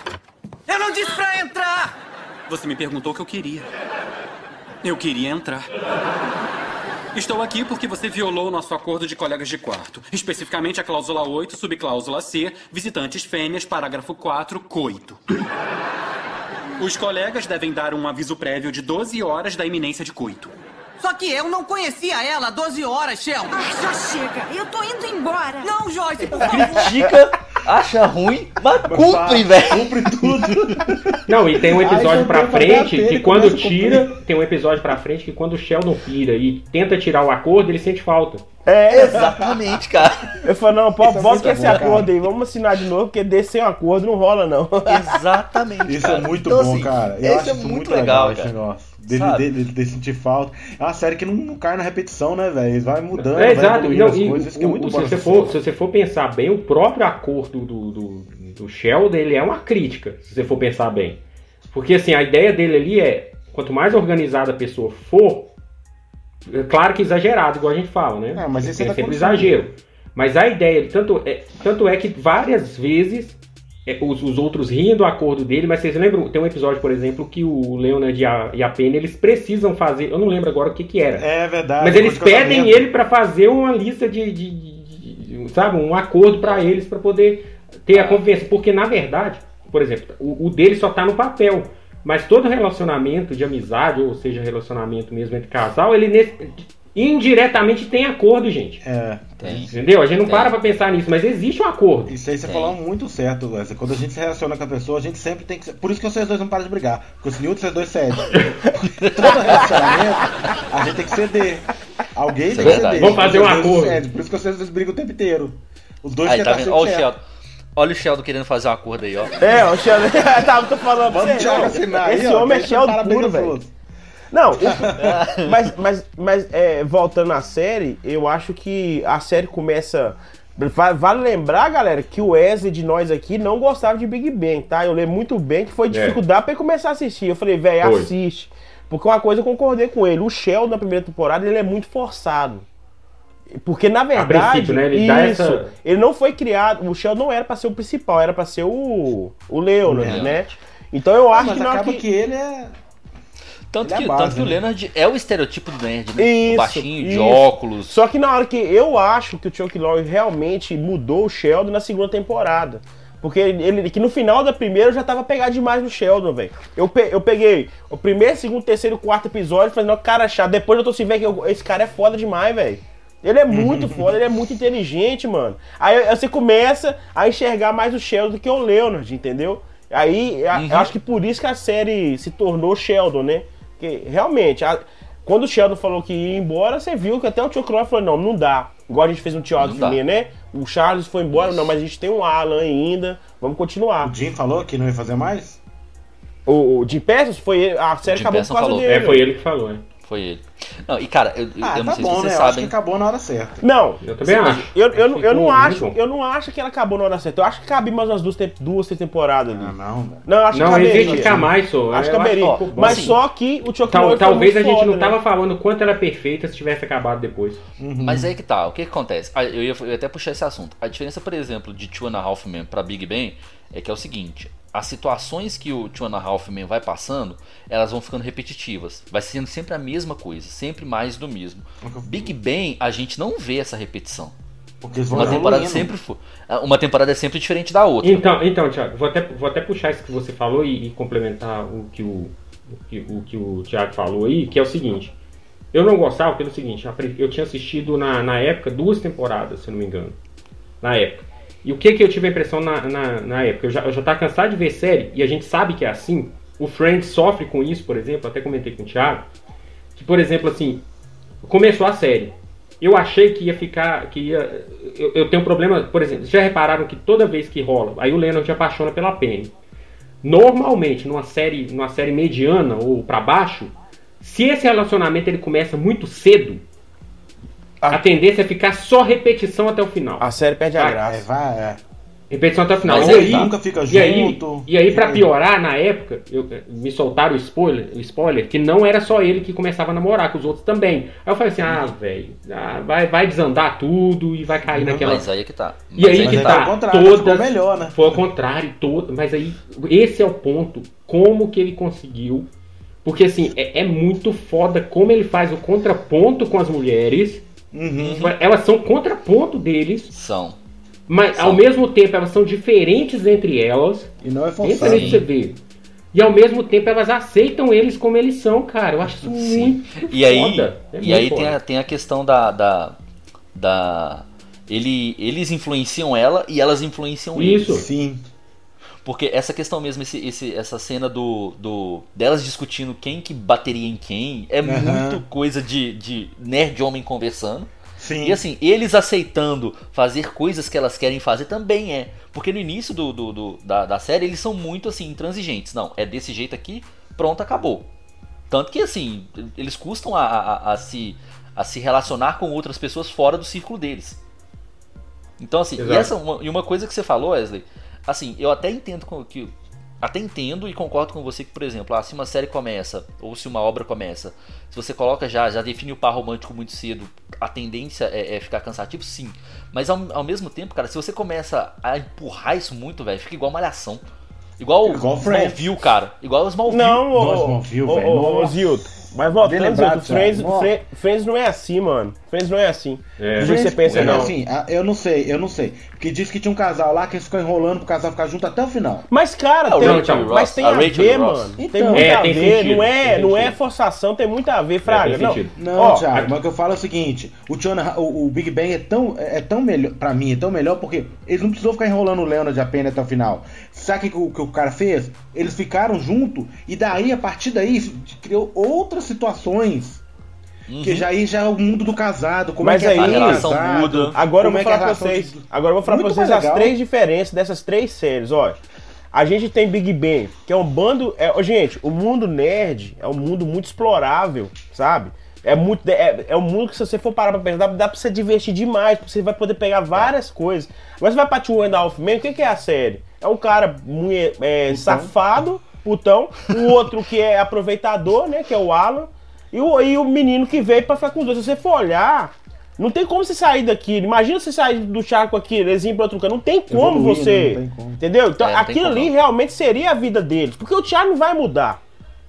Eu não disse pra entrar! Você me perguntou o que eu queria. Eu queria entrar. Estou aqui porque você violou o nosso acordo de colegas de quarto. Especificamente a cláusula 8, subcláusula C, visitantes fêmeas, parágrafo 4, coito. Os colegas devem dar um aviso prévio de 12 horas da iminência de coito. Só que eu não conhecia ela há 12 horas, Sheldon. Ah, já chega. Eu tô indo embora. Não, Joyce, por favor. Critica, acha ruim, mas cumpre, velho. Cumpre tudo. Não, e tem um Ai, episódio já pra frente que e quando tira, tem um episódio pra frente que quando o Sheldon pira e tenta tirar o acordo, ele sente falta. É, Exatamente, cara. eu falo, não, pô, Isso é esse bom, acordo cara. aí, vamos assinar de novo, porque desse sem um acordo não rola, não. Exatamente. Isso cara. é muito Então, bom, assim, cara. Eu esse acho é isso muito muito legal, legal, esse cara. negócio. Dele, dele, dele sentir falta. É uma série que não, não cai na repetição, né, velho? Vai mudando, É, vai exato. evoluindo Não, as e coisas. Isso que é o- muito o- bom se, você for, se você for pensar bem, o próprio acordo do, do, do Sheldon, ele é uma crítica, se você for pensar bem. Porque assim, a ideia dele ali é, quanto mais organizada a pessoa for, é claro que exagerado, igual a gente fala, né? É, mas é sempre exagero. Mas a ideia, tanto é, tanto é que várias vezes é, os, os outros riem do acordo dele, mas vocês lembram, tem um episódio, por exemplo, que o Leonard e a, e a Penny, eles precisam fazer, eu não lembro agora o que que era. É verdade. Mas eles pedem ele pra fazer uma lista de, de- de- de- sabe, um acordo pra eles pra poder ter a convivência, porque na verdade, por exemplo, o, o dele só tá no papel, mas todo relacionamento de amizade, ou seja, relacionamento mesmo entre casal, ele nesse- indiretamente tem acordo, gente. É, Tem. Entendeu? A gente não Tem. para pra pensar nisso, mas existe um acordo. isso aí você Tem. falou muito certo, Wesley. Quando a gente se relaciona com a pessoa, a gente sempre tem que. Por isso que vocês dois não param de brigar. Porque se nenhum de vocês dois cede. Porque todo relacionamento, a gente tem que ceder. Alguém Isso é tem que verdade. ceder. Vamos fazer um acordo. cedem. Por isso que vocês dois brigam o tempo inteiro. Os dois Aí, tá estar vendo? Olha o. Sheldon. Olha o Sheldon querendo fazer um acordo aí, ó. É, o Sheldon. Tava tô falando pra Vamos. Thiago não, assinar aí, Esse ó, homem é que Sheldon puro, velho. Não, o- mas, mas, mas é, voltando à série, eu acho que a série começa. va- Vale lembrar, galera, que o Wesley de nós aqui não gostava de Big Bang, tá? Eu lembro muito bem que foi dificuldade pra ele começar a assistir. Eu falei, velho, assiste. Porque uma coisa eu concordei com ele: o Sheldon na primeira temporada ele é muito forçado. Porque na verdade, né, ele isso, essa- ele não foi criado. O Sheldon não era pra ser o principal, era pra ser o, o Leonard, né? Então eu acho Mas que acaba que, que ele é. Tanto, Ele é que, a base, tanto que o né? Leonard é o estereotipo do nerd, né? Isso, o baixinho, de isso. óculos. Só que na hora que eu acho que o Chuck Lorre realmente mudou o Sheldon na segunda temporada. Porque ele, que no final da primeira eu já tava pegado demais no Sheldon, velho. Eu, pe- eu peguei o primeiro, segundo, terceiro, quarto episódio falei, não, cara chato. Depois eu tô se vendo que eu- esse cara é foda demais, velho. Ele é muito foda, ele é muito inteligente, mano. Aí, você começa a enxergar mais o Sheldon do que o Leonard, entendeu? Aí a- eu acho que por isso que a série se tornou Sheldon, né? Porque realmente, a- quando o Sheldon falou que ia embora, você viu que até o Chuck Lorre falou, não, não dá. Igual a gente fez um dá. filme, né? O Charles foi embora, não, mas a gente tem um Alan ainda, vamos continuar. O Jim falou que não ia fazer mais? O, o Jim Peterson foi ele, a série acabou por causa falou. dele. É, foi ele que falou, né? Foi ele. Não, e cara, eu, eu Ah, não tá sei bom, se vocês né? Eu acho que sabem. acabou na hora certa. Não, Eu também acho. eu, eu, eu, Ficou não acho, bom. eu não acho que ela acabou na hora certa. Eu acho que cabe mais umas duas, te- duas três temporadas ali. Ah, não, velho. Não, eu acho Não, que caberia. existe ficar mais, só. Acho que Eu caberia. bom. mas assim, só que o Chuck Tal- talvez a gente foda, não né? tava falando o quanto ela é perfeita se tivesse acabado depois. Mas aí que tá, o que, que acontece? Ah, Eu ia, eu ia até puxar esse assunto. A diferença, por exemplo, de Two and a Half Men pra Big Bang é que é o seguinte: as situações que o Two and a Half Men vai passando, elas vão ficando repetitivas. Vai sendo sempre a mesma coisa, sempre mais do mesmo. Big Bang, a gente não vê essa repetição. Porque eles vão Uma temporada evoluindo. sempre foi. Uma temporada é sempre diferente da outra. Então, então Thiago, vou até, vou até puxar isso que você falou e, e complementar o que o, o, que, o que o Thiago falou aí, que é o seguinte. Eu não gostava pelo seguinte, eu tinha assistido na, na época duas temporadas, se eu não me engano. Na época. E o que que eu tive a impressão na, na, na época? Eu já, eu já tava cansado de ver série, e a gente sabe que é assim. O Friends sofre com isso, por exemplo, até comentei com o Thiago. Que, por exemplo, assim, começou a série. eu achei que ia ficar. que ia. Eu, eu tenho um problema, por exemplo, já repararam que toda vez que rola, aí o Leonard apaixona pela Penny. Normalmente, numa série, numa série mediana ou pra baixo, se esse relacionamento ele começa muito cedo, A tendência é ficar só repetição até o final. A série perde a Ah, É, graça. vai, é. Repetição até o final. Mas e aí aí, nunca fica e aí, junto. e aí, pra Fica- piorar, na época, eu- me soltaram o spoiler, o spoiler, que não era só ele que começava a namorar, com os outros também. Aí eu falei assim, ah, velho, ah, vai, vai desandar tudo e vai cair naquela. Mas aí é que tá. E aí Mas que aí tá, contrário, todas, ficou melhor, né? Foi ao contrário, todo, mas aí, esse é o ponto, como que ele conseguiu, porque assim, é, é muito foda como ele faz o contraponto com as mulheres, Uhum. elas são contraponto deles, São. mas São. ao mesmo tempo elas são diferentes entre elas, E não é forçado. nisso pra você ver. E ao mesmo tempo elas aceitam eles como eles são, cara. Eu acho isso Sim. muito E aí, foda. É e aí tem, foda. a, tem a questão da. da, da- ele, eles influenciam ela e elas influenciam Isso. eles. Sim. Porque essa questão mesmo, esse, esse- essa cena do, do delas discutindo quem que bateria em quem, é Aham. muito coisa de, de nerd homem conversando. Sim. E assim, eles aceitando fazer coisas que elas querem fazer também é. Porque no início do, do- do- da, da série eles são muito assim, intransigentes. Não, é desse jeito aqui, pronto, acabou. Tanto que assim, eles custam a, a- a se, a se relacionar com outras pessoas fora do círculo deles. Então assim, e, essa, uma, e uma coisa que você falou, Wesley, assim, eu até entendo com- que. Até entendo e concordo com você que, por exemplo, ah, se uma série começa, ou se uma obra começa, se você coloca já, já define o par romântico muito cedo, a tendência é, é ficar cansativo, sim. Mas ao, ao mesmo tempo, cara, se você começa a empurrar isso muito, velho, fica igual malhação. Igual, Igual o Friends. Smallville, cara. Igual o Smallville. Não, ô, Smallville, velho. Mas voltando, Friends, Friends não é assim, mano. Friends não é assim. É. Do que você pensa, É, não. Assim, a- eu não sei, eu não sei. Porque disse que tinha um casal lá que eles ficam enrolando pro casal ficar junto até o final. Mas, cara, Ah, o tem, Rachel mas Ross, tem a a, ver, Ross. mano. tem Então. muito É, a tem ver. sentido, não, é, tem não é forçação, tem muito a ver, Fraga. tem não. Não, Ó, Thiago, mas o que eu falo é o seguinte: o, Tiana, o, o Big Bang é tão, é tão melhor, pra mim, é tão melhor porque eles não precisou ficar enrolando o Leonard apenas até o final. Sabe o que, o que o cara fez? Eles ficaram junto e daí, a partir daí, criou outras situações. Uhum. Que já aí já é o mundo do casado, como Mas é que é aí- a A relação muda. Agora eu como vou é que é a falar pra vocês. de- Agora eu vou falar pra Muito vocês mais as três diferenças dessas três séries, ó. A gente tem Big Bang, que é um bando. É, gente, o mundo nerd é um mundo muito explorável, sabe? É muito. É, é um mundo que se você for parar pra pensar, dá, dá pra você divertir demais, porque você vai poder pegar várias coisas. Agora você vai pra Two and a Half Men, o que, que é a série? É um cara é, safado, putão, o outro que é aproveitador, né? Que é o Alan. E o, e o menino que veio pra ficar com os dois. Se você for olhar, não tem como você sair daqui. Imagina você sair do charco aqui, eles ir pra outro canto. Não tem como Evoluir, você. né? Não tem como. Entendeu? Então É, aquilo ali não. realmente seria a vida deles. Porque o Thiago não vai mudar.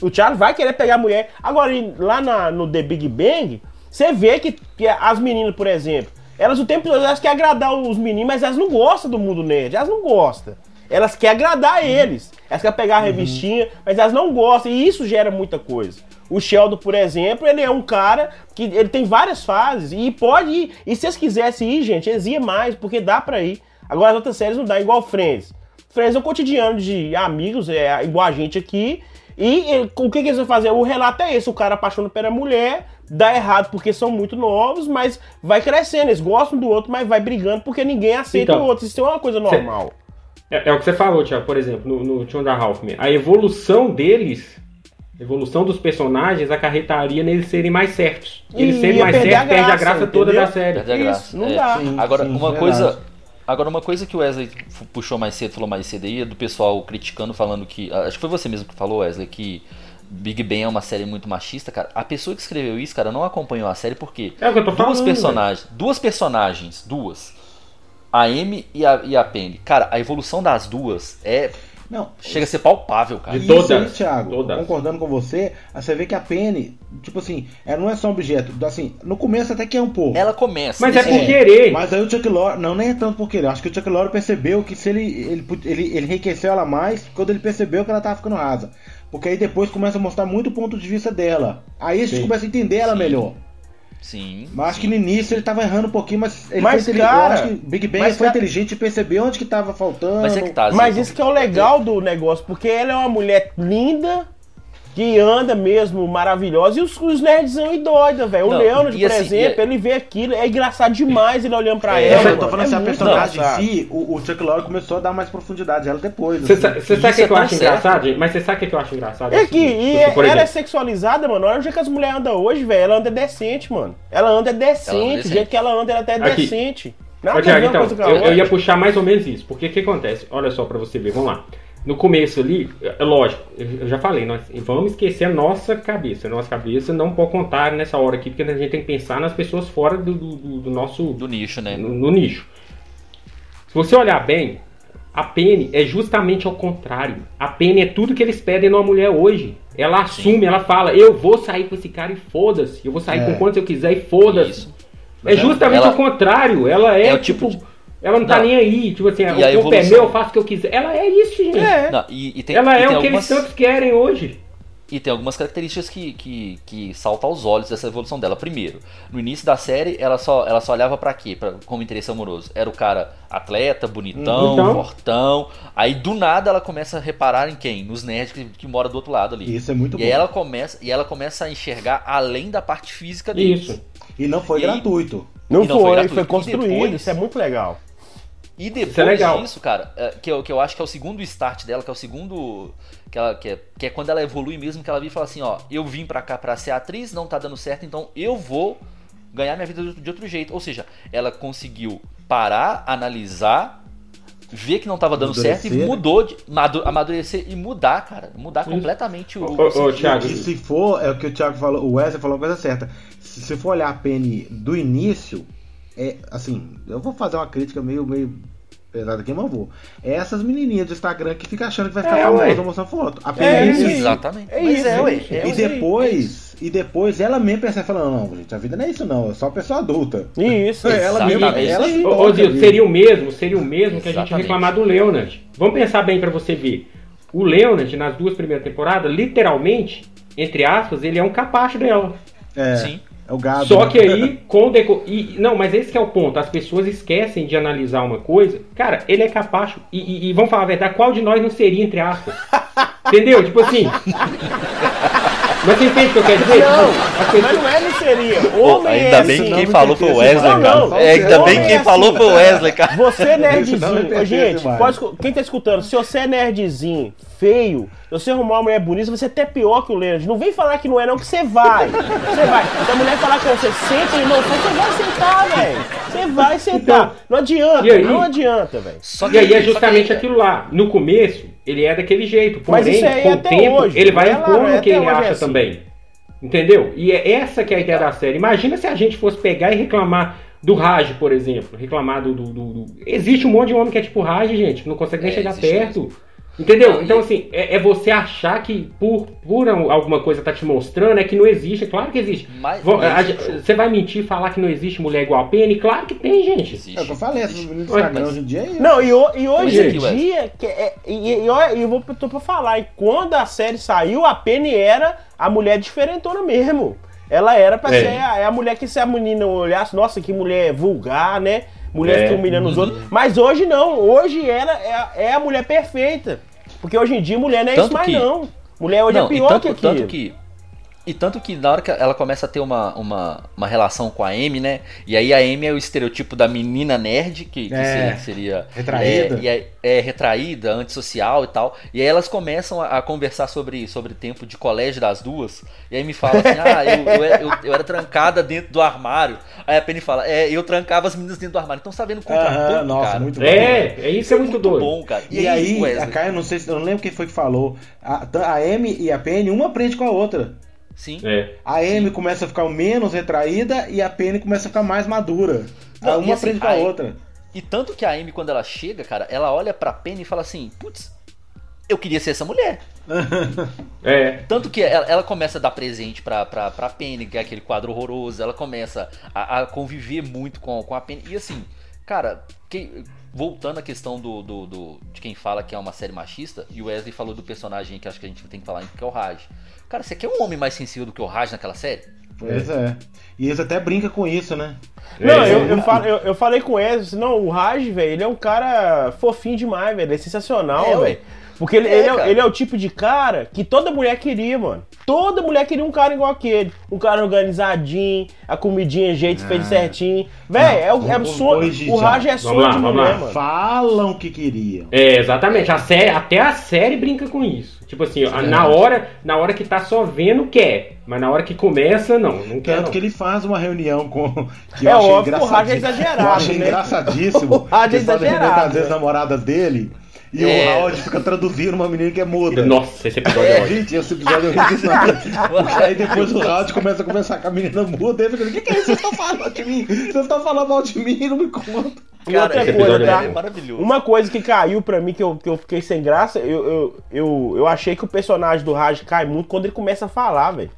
O Thiago vai querer pegar a mulher. Agora, lá na- no The Big Bang, você vê que, que as meninas, por exemplo, elas o tempo todo elas querem agradar os meninos, mas elas não gostam do mundo nerd. Elas não gostam. Elas querem agradar eles. Elas querem pegar a revistinha, mas elas não gostam. E isso gera muita coisa. O Sheldon, por exemplo, ele é um cara que ele tem várias fases e pode ir. E se eles quisessem ir, gente, eles iam mais, porque dá pra ir. Agora as outras séries não dá, igual Friends. Friends é o cotidiano de amigos, é igual a gente aqui. E eh, o que, que eles vão fazer? O relato é esse: o cara apaixona pela mulher, dá errado porque são muito novos, mas vai crescendo. Eles gostam do outro, mas vai brigando porque ninguém aceita Então, o outro. Isso é uma coisa normal. É, é o que você falou, Thiago, por exemplo, no, no Two and a evolução deles, evolução dos personagens, acarretaria neles serem mais certos. Eles E serem mais certos, perde a graça, graça toda da série. Perde a Isso, graça. não É. dá. Sim, Agora, sim, uma verdade. coisa. Agora, uma coisa que o Wesley puxou mais cedo, falou mais cedo aí, é do pessoal criticando, falando que. Acho que foi você mesmo que falou, Wesley, que Big Bang é uma série muito machista, cara. A pessoa que escreveu isso, cara, não acompanhou a série porque É o que eu tô duas falando. personagens, duas personagens, duas, a Amy e a, e a Penny. Cara, a evolução das duas é Não, chega a ser palpável, cara. De Isso todas, aí, Thiago, todas. concordando com você, aí você vê que a Penny, tipo assim, ela não é só um objeto. Assim, no começo até que é um pouco. Ela começa. Mas é nesse- por querer. Mas aí o Chuck Lorre, não nem é tanto por querer, acho que o Chuck Lorre percebeu que se ele, ele, ele, ele enriqueceu ela mais quando ele percebeu que ela tava ficando rasa. Porque aí depois começa a mostrar muito o ponto de vista dela. Aí a gente Sim. começa a entender ela Sim. melhor. Sim. Mas acho que no início ele tava errando um pouquinho, mas ele Mas, foi inteligente. cara, eu acho que Big Bang mas, foi cara- inteligente e percebeu onde que tava faltando. Mas é que tá. Mas isso que é o legal do negócio, porque ela é uma mulher linda, que anda mesmo maravilhosa, e os, os nerdzão e doida, velho. O e por assim, exemplo, e- ele vê aquilo, é engraçado demais ele olhando pra É, ela. eu tô falando assim, a personagem em si, o, o Chuck Lorre começou a dar mais profundidade a ela depois. Você assim. sabe o que, é que eu acho certo. engraçado? Mas você sabe o que que eu acho engraçado? É que e Tipo, por ela é sexualizada, mano. Olha o jeito que as mulheres andam hoje, velho. Ela anda decente, mano. Ela anda decente. Ela anda O decente. jeito que ela anda, ela até é decente. Ô, Nada a Thiago, ver uma então, eu, eu ia puxar mais ou menos isso. Porque o que acontece? Olha só pra você ver, vamos lá. No começo ali, é lógico, eu já falei, nós vamos esquecer a nossa cabeça. A nossa cabeça não pode contar nessa hora aqui, porque a gente tem que pensar nas pessoas fora do, do, do- nosso Do nicho, né? no, no nicho. Se você olhar bem, a Penny é justamente ao contrário. A Penny é tudo que eles pedem numa mulher hoje. Ela assume, ela fala, eu vou sair com esse cara e foda-se. Eu vou sair É. com quantos eu quiser e foda-se. Isso. É justamente Ela- o contrário. Ela é, É o tipo. tipo Ela não tá Não. nem aí. Tipo assim, E o corpo é meu, eu faço o que eu quiser. Ela é isso, gente. É. Não, e, e tem, Ela e é tem o que algumas, eles tantos querem hoje. E tem algumas características que, que, que saltam aos olhos dessa evolução dela. Primeiro, no início da série, ela só, ela só olhava pra quê? Pra, como interesse amoroso. Era o cara atleta, bonitão, Então. fortão. Aí do nada ela começa a reparar em quem? Nos nerds que, que mora do outro lado ali. Isso é muito e bom. ela começa e ela começa a enxergar além da parte física deles. Isso. E não foi E aí- gratuito. Não, E não foi foi, gratuito. foi construído. depois- Isso é muito legal. E depois Isso é legal. disso, cara, é, que eu, que eu acho que é o segundo start dela, que é o segundo. Que, ela, que, é, que é quando ela evolui mesmo, que ela vira e fala assim: ó, eu vim pra cá pra ser atriz, não tá dando certo, então eu vou ganhar minha vida de, outro jeito. Ou seja, ela conseguiu parar, analisar, ver que não tava dando certo e mudou, de, madu- amadurecer e mudar, cara. Mudar completamente o. Ô, ô, ô, Thiago. E se for, é o que o Thiago falou, o Wesley falou a coisa certa. Se você for olhar a Penny do início, é assim, eu vou fazer uma crítica meio, meio pesada aqui, mas eu vou. É essas menininhas do Instagram que ficam achando que vai ficar É, famosa mostrando foto. A É Penny isso. Exatamente. É Mas isso, é, é ué. isso. é, E aí, é depois, e depois ela mesmo pensa falando, não, gente, a vida não é isso não, é só pessoa adulta. Isso. Ela mesmo, Exatamente. ela se Ô, seria o mesmo, seria o mesmo que a gente Exatamente. reclamar do Leonard. Vamos pensar bem pra você ver. O Leonard, nas duas primeiras temporadas, literalmente, entre aspas, ele é um capacho dela. É, Sim. É o gado. Só né? que aí, com deco... e, Não, mas esse que é o ponto. As pessoas esquecem de analisar uma coisa. Cara, ele é capacho. E, e, e vamos falar a verdade, qual de nós não seria, entre aspas? Entendeu? Tipo assim. Mas você entende o que eu quero dizer? Não, as mas não é seria. Homem ainda é bem assim. que não quem falou foi o Wesley, mais. cara. Não, não. É, ainda Homem bem que é quem falou assim. foi o Wesley, cara. Você é não nerdzinho. Gente, pode quem tá escutando, se você é nerdzinho, feio, se você arrumar uma mulher bonita, você é até pior que o Leonard. Não vem falar que não é, não, que você vai. Você vai. Se a mulher falar com você, senta, irmão, você vai sentar, velho. Você vai sentar. Então, não adianta, aí? não adianta, velho. Só E aí é justamente que- aquilo lá. No começo, ele é daquele jeito. Mas Porém, isso aí é com o tempo, hoje. ele vai impondo é o que ele hoje é acha assim. também. Entendeu? E é essa que é a ideia da série. Imagina se a gente fosse pegar e reclamar do Raj, por exemplo. Reclamar do, do- do- do- Existe um monte de homem que é tipo Raj, gente, que não consegue nem É, chegar perto. Entendeu? Então, assim, é, é você achar que por, por alguma coisa tá te mostrando, é que não existe. É claro que existe. Mas- Vo- a- existe. Você vai mentir e falar que não existe mulher igual a Penny? Claro que tem, gente. Existe. É o que eu falei, Ué, Instagram hoje em dia é isso. Não, e, ho- e hoje em dia, que é- e, e, e eu vou tô pra falar, e quando a série saiu, a Penny era a mulher diferentona mesmo. Ela era pra É. ser a, é a mulher que se a menina olhasse, nossa, que mulher vulgar, né? Mulher É. que humilhando os outros. Mas hoje não, hoje ela é, é a mulher perfeita. Porque hoje em dia mulher não é Tanto isso mais que- não. Mulher hoje Não, é pior tanto, que aquilo. tanto que e tanto que na hora que ela começa a ter uma, uma, uma relação com a Amy, né? E aí a Amy é o estereotipo da menina nerd, que, que É. seria, seria Retraída. É, e é, é retraída, antissocial e tal. E aí elas começam a, a conversar sobre, sobre tempo de colégio das duas. E aí me fala assim: ah, eu, eu, eu, eu era trancada dentro do armário. Aí a Penny fala: é, eu trancava as meninas dentro do armário. Então você tá vendo o contraponto, Aham, nossa, cara. muito bom. É, é isso é muito doido. bom, cara. E, aí, Wesley? a Caia, eu não sei se eu não lembro quem foi que falou. A, a Amy e a Penny, uma aprende com a outra. Sim. É. A Amy começa a ficar menos retraída e a Penny começa a ficar mais madura. Não, A uma assim, aprende com a aí- outra. E tanto que a Amy, quando ela chega, cara, ela olha pra Penny e fala assim: putz, eu queria ser essa mulher. É. Tanto que ela, ela começa a dar presente pra, pra, pra Penny, que é aquele quadro horroroso. Ela começa a, a conviver muito com, com a Penny. E assim, cara, que- voltando à questão do, do, do- de quem fala que é uma série machista, e o Wesley falou do personagem que acho que a gente tem que falar, que é o Raj. Cara, você quer um homem mais sensível do que o Raj naquela série? Pois é. E eles até brincam com isso, né? Não, eu, eu, eu- eu falei com ele, disse, não, o Raj, velho, ele é um cara fofinho demais, velho, ele é sensacional, É, velho. Porque ele É, ele é, ele é o tipo de cara que toda mulher queria, mano. Toda mulher queria um cara igual aquele. Um cara organizadinho, a comidinha, jeito feito certinho. Véi, é, o- é o sonho. O Raj é sonho lá, de mulher, mano. Falam que queriam. É, exatamente. A série, até a série brinca com isso. Tipo assim, ó, na hora, na hora que tá só vendo, quer. Mas na hora que começa, não. Não quer. Tanto Não. que ele faz uma reunião com. Que É eu achei óbvio que o Raj é exagerado, Eu achei né? engraçadíssimo. O Raj é exagerado, com as né? ex-namoradas dele. E É. o Howard fica traduzindo uma menina que é muda. Nossa, esse episódio é, É, ótimo. gente, esse episódio ri demais. Aí depois o Howard começa a conversar com a menina muda. Ele fica, o que, que é isso? Vocês estão falando de mim? Vocês estão falando mal de mim e não me contam. E outra coisa, tá? é maravilhoso. Uma coisa que caiu pra mim, que eu, que eu fiquei sem graça, eu, eu, eu, eu achei que o personagem do Raj cai muito quando ele começa a falar, velho.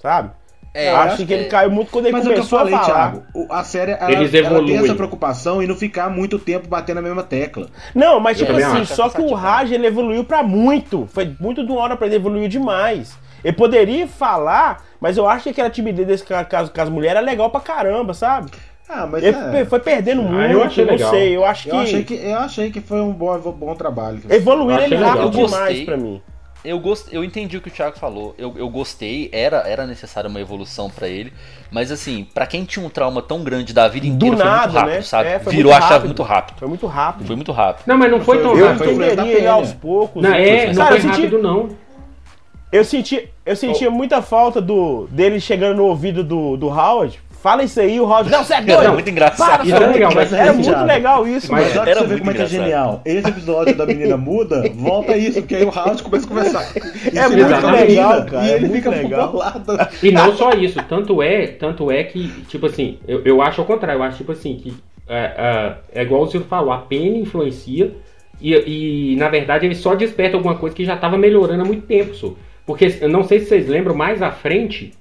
Sabe? É, eu acho que é. ele caiu muito quando ele Mas é o que eu começou falei, a falar. Thiago. A série ela, Eles ela tem essa preocupação e não ficar muito tempo batendo na mesma tecla. Não, mas tipo assim, acho. só que o Raj ele evoluiu pra muito. Foi muito de uma hora pra ele, evoluiu demais. Ele poderia falar, mas eu acho que aquela timidez desse ca- caso com as mulheres é legal pra caramba, sabe? Ah, mas Ele é, foi perdendo Ah, muito, eu achei não legal. sei. Eu acho que, eu, achei que eu achei que foi um bom, bom trabalho. achei ele rápido demais pra mim. Eu, gost... eu entendi o que o Thiago falou. Eu, eu gostei, era, era necessária uma evolução pra ele. Mas assim, pra quem tinha um trauma tão grande da vida Do inteira, foi nada, muito rápido, né? sabe? É, foi Virou muito a chave rápido. muito rápido. Foi muito rápido. Foi muito rápido. Não, mas não foi Foi- tão Eu rápido. da entenderia ele aos poucos. Não, é, não Cara, foi eu senti, rápido, não. eu senti, eu sentia muita falta do, dele chegando no ouvido do, do Howard. Fala isso aí, o Howard. Não, você é doido! Era muito engraçado. Para, era você legal, é mas Era assim, muito legal isso, Mas mano. Era você ver muito como é que é genial. Esse episódio da menina muda, volta isso, porque aí o Howard começa a conversar. É muito legal, cara, E é ele muito fica legal. bolado. E não só isso, tanto é, tanto é que, tipo assim, eu, eu acho ao contrário, eu acho tipo assim, que é, é, é igual o Ciro falou, a pena influencia e, e, na verdade ele só desperta alguma coisa que já estava melhorando há muito tempo, só. Porque eu não sei se vocês lembram, mais à frente,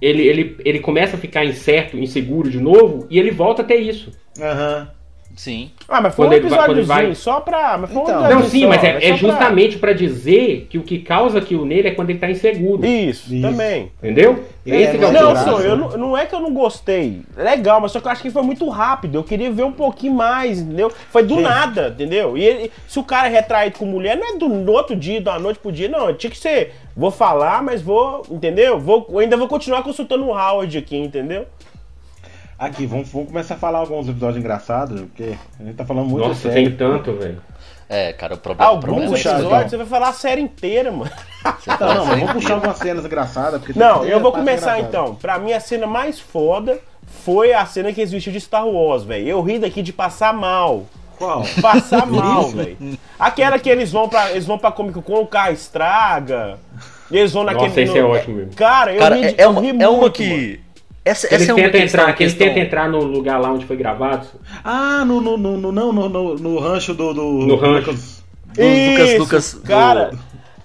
ele, ele, ele começa a ficar incerto, inseguro de novo, e ele volta a ter isso. Aham. Sim. Ah, mas foi Quando um episódiozinho vai- só pra. Mas foi um Então. Não, episódio sim, só, mas é, só é pra- justamente pra dizer que o que causa aquilo nele é quando ele tá inseguro. Isso, Isso. também. Entendeu? É, Esse que é o mas Não, só, eu não, não é que eu não gostei. Legal, mas só que eu acho que foi muito rápido. Eu queria ver um pouquinho mais, entendeu? Foi do Sim. nada, entendeu? E ele- se o cara é retraído com mulher, não é do no outro dia, da noite pro dia, não. Tinha que ser. Vou falar, mas vou, entendeu? Vou, ainda vou continuar consultando o Howard aqui, entendeu? Aqui, vamos, vamos começar a falar alguns episódios engraçados, porque a gente tá falando muito Nossa, sério. tem tanto, velho. É, cara, o problema, o Alguns problema é episódios então. você vai falar a série inteira, mano. Você Tá, fala não, mas vamos puxar algumas cenas engraçadas. Porque tem Não, eu vou começar engraçadas. então. Pra mim, a cena mais foda foi a cena que eles vestiram de Star Wars, velho. Eu ri daqui de passar mal. Qual? Passar mal, velho. Aquela que eles vão pra, eles vão pra Comic Con, o carro estraga. Eles vão naquele. Nossa, esse é ótimo mesmo. Cara, eu Cara, ri, é, de- é eu uma, ri é muito, uma mano. Essa, Eles essa é questão, entrar, que eles questão- tentam entrar no lugar lá onde foi gravado. Ah, no, no, no, no- não, no, no, no rancho do. do No rancho. Lucas- do Lucas, Isso, Lucas, do- Cara,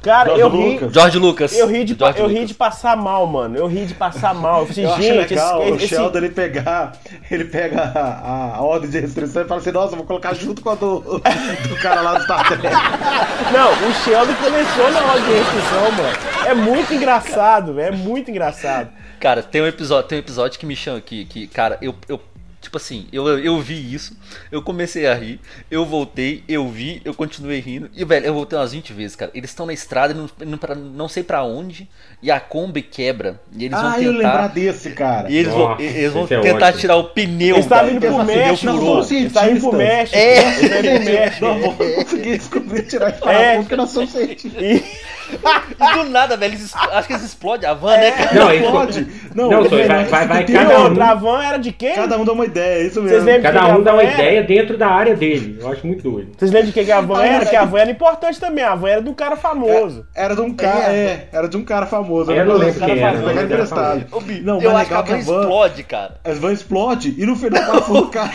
cara, do eu ri. Lucas. George Lucas. Eu ri, de, George eu ri Lucas. de passar mal, mano. Eu ri de passar mal. Eu falei Eu acho gente, legal esse, o esse, Sheldon ele pegar, ele pega a, a ordem de restrição e fala assim, nossa, vou colocar junto com a do, do cara lá do Star Trek. Não, o Sheldon começou na hora de restrição, mano. É muito engraçado, velho. É muito engraçado. Cara, tem um episódio, tem um episódio que me chama que, que cara, eu, eu tipo assim, eu, eu vi isso, eu comecei a rir, eu voltei, eu vi, eu continuei rindo, e velho, eu voltei umas 20 vezes, cara. Eles estão na estrada, não, não, pra- não sei pra onde, e a Kombi quebra, e eles vão Ah, eu lembrar tentar. desse, cara. E eles vão, Nossa, eles vão é tentar ótimo. tirar o pneu. Eles estavam velho. indo pro México, pneu mano. furou. Eles indo pro Cientistas. México. É. Eles estavam indo pro México. Não, vou conseguir descobrir tirar esse É. porque nós somos cientistas. E- do nada, velho, eles, acho que eles explodem a van, né, cara? Não, isso- Pode. Não, Não, só é, vai- vai- vai cada um. outra, a van era de quem? Cada um dá uma ideia, é isso mesmo. Cada a um dá van uma era? ideia dentro da área dele. Eu acho muito doido. Vocês lembram de quem que a van Ah, era? Que a van era importante também. A van era do cara famoso. Era de um cara, é, era de um cara famoso. Eu não lembro quem era, mas era famoso. Não, eu acho que a van a van- explode, cara. As vans explode e no final o parafuso cai.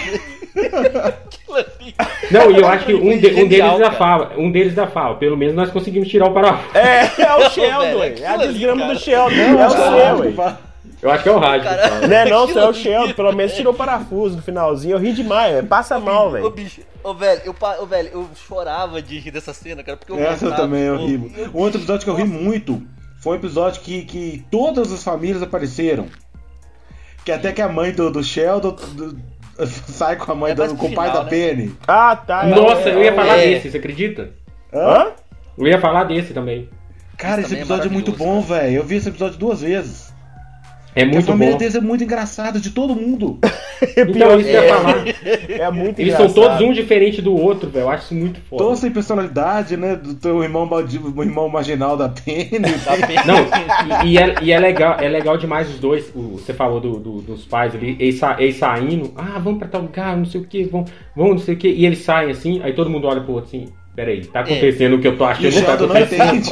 Aquilo ali. Não, e eu acho que um, de- um deles da fala. Um deles da fala. Pelo menos nós conseguimos tirar o parafuso. É, é o Sheldon, É a desgrama do Sheldon. É o seu, ué. Eu acho que é o rádio. Cara. Não é não, só é o. Sheldon. Pelo menos tirou o parafuso no finalzinho. Eu ri demais, velho. Passa mal, Ô, velho. bicho, ô, velho, eu, ô, velho, eu chorava de rir dessa cena, cara, porque eu Essa eu gostava, também é ô, horrível. eu- Um outro episódio que eu ri muito foi um episódio que, que todas as famílias apareceram. Que até que a mãe do, do Sheldon do- sai com a mãe É do com o pai final, da né? Penny. Ah, tá. é- Nossa, eu ia falar É. desse, você acredita? Hã? Eu ia falar desse também. Cara, esse episódio é, muito bom, velho. Eu vi esse episódio duas vezes. É muito a família bom. deles é muito engraçada, de todo mundo. Então, isso que eu ia falar. É muito Eles engraçado. são todos um diferente do outro, velho. Eu acho isso muito foda. Todos sem personalidade, né? Do teu irmão baldio, o irmão marginal da Penny. Não, e, e é, e é legal, é legal demais os dois. o- você falou do- do- dos pais ali, eles, eles saindo, ah, vamos pra tal lugar, não sei o que, vamos, vamos, não sei o que, e eles saem assim, aí todo mundo olha pro outro assim, peraí, tá acontecendo o que eu tô achando, não tá acontecendo.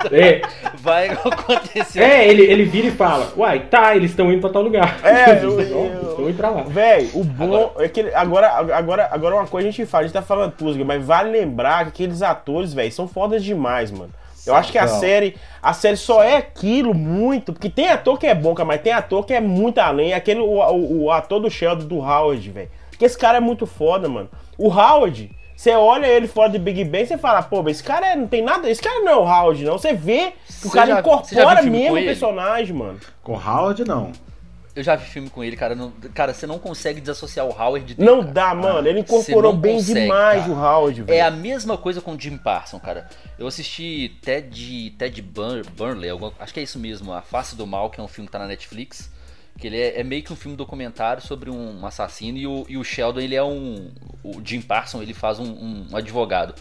É, Vai acontecer. é ele, ele vira e fala, uai, tá, eles estão indo pra tal lugar. É, Eles eu- estão- eu- estão indo pra lá. Véi, o bom é que ele- agora, agora, agora uma coisa a gente fala, a gente tá falando pusga, mas vale lembrar que aqueles atores, velho, são fodas demais, mano. Eu acho que a série, a série só é aquilo muito, porque tem ator que é bom, cara, mas tem ator que é muito além. Aquele o, o- o ator do Sheldon do Howard, velho. Porque esse cara é muito foda, mano. O Howard, você olha ele fora de Big Bang, você fala, pô, mas esse cara é- não tem nada, esse cara não é o Howard, não. Você vê que o cara já- incorpora mesmo o personagem, mano. Com Howard, não. Eu já vi filme com ele, cara. não- cara, você não consegue desassociar o Howard dele. Não cara. dá, mano. Ele incorporou bem consegue, demais cara. o Howard, velho. É a mesma coisa com o Jim Parson, cara. Eu assisti Ted, Ted Bur- Burnley, alguma- acho que é isso mesmo, A Face do Mal, que é um filme que tá na Netflix. Que ele é, é meio que um filme documentário sobre um assassino e o, e o Sheldon, ele é um. O Jim Parson, ele faz um, um advogado.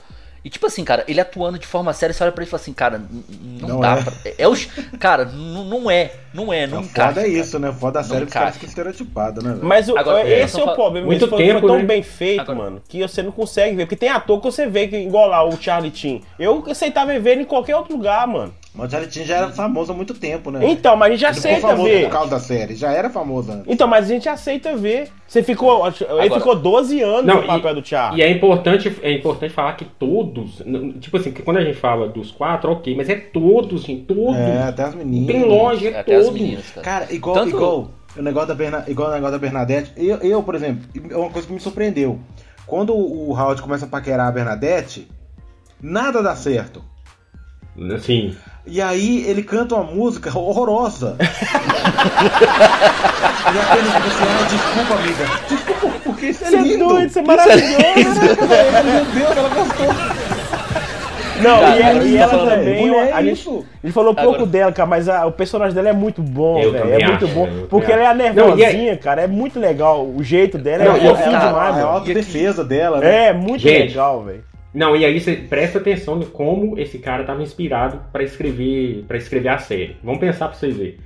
E tipo assim, cara, ele atuando de forma séria, você olha pra ele e fala assim, cara, não, Não dá é. pra. É, o. Cara, n- não é, não é, não O encaixa. foda é isso, né? O foda da série que ficam estereotipados, né? velho? Mas o- Agora, esse é, é o problema. muito foi, tempo, foi tão né? bem feito, Agora- mano, que você não consegue ver. Porque tem ator que você vê que igual lá o Charlie Chin. Eu aceitava ver ele em qualquer outro lugar, mano. Mas o Charlie Chin já era famoso há muito tempo, né? Então, mas a gente Ele ficou aceita famoso ver. por causa da série. Já era famoso antes. Então, mas a gente aceita ver. Você ficou. Ele Agora- ficou 12 anos Não, no papel do Charlie. E é importante, é importante falar que todos, tipo assim, que quando a gente fala dos quatro, ok, mas é todos, gente, todos. É, até as meninas. tem longe, é Até as meninas, cara. Cara, igual, Tanto- igual, o negócio da Berna, igual o negócio da Bernadette. Eu, eu, por exemplo, é uma coisa que me surpreendeu. Quando o Howard começa a paquerar a Bernadette, nada dá certo. Assim, E aí ele canta uma música horrorosa. e apenas você, ah, desculpa, amiga. Desculpa, porque isso é Você é lindo. doido, isso é maravilhoso. Meu Deus, ela gostou. Não, Cara, e, ela- e ela tá também. mulher, a, é gente, isso. a gente falou pouco Agora- dela, cara, mas a- o personagem dela é muito bom, velho. É muito bom. eu Porque ela é. Não, e nervosinha, cara. É muito legal. O jeito dela Não, é ela- fofinho demais, a autodefesa dela, né? É, muito legal, velho. Não, e aí você presta atenção em como esse cara estava inspirado para escrever para escrever a série. Vamos pensar para vocês verem.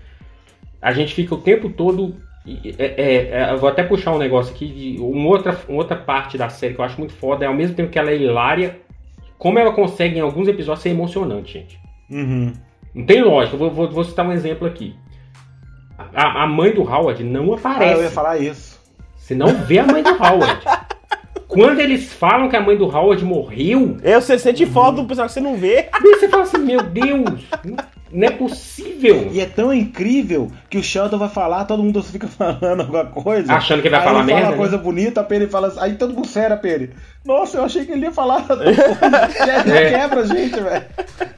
A gente fica o tempo todo. é- é- é, eu vou até puxar um negócio aqui de uma outra, uma outra parte da série que eu acho muito foda, é ao mesmo tempo que ela é hilária, como ela consegue em alguns episódios ser emocionante, gente. Uhum. Não tem lógica, vou, vou- vou citar um exemplo aqui. A, a mãe do Howard não Ah, aparece. eu ia falar isso. Você não vê a mãe do Howard. Quando eles falam que a mãe do Howard morreu, Eu, você sente falta do pessoal que você não vê. Aí você fala assim, meu Deus, não é possível. E é tão incrível que o Sheldon vai falar, todo mundo fica falando alguma coisa. Achando que vai aí falar ele merda, fala né? uma coisa bonita, a Peri fala assim, aí todo mundo sério, a Peri. Nossa, eu achei que ele ia falar. Já É. quebra a gente, velho.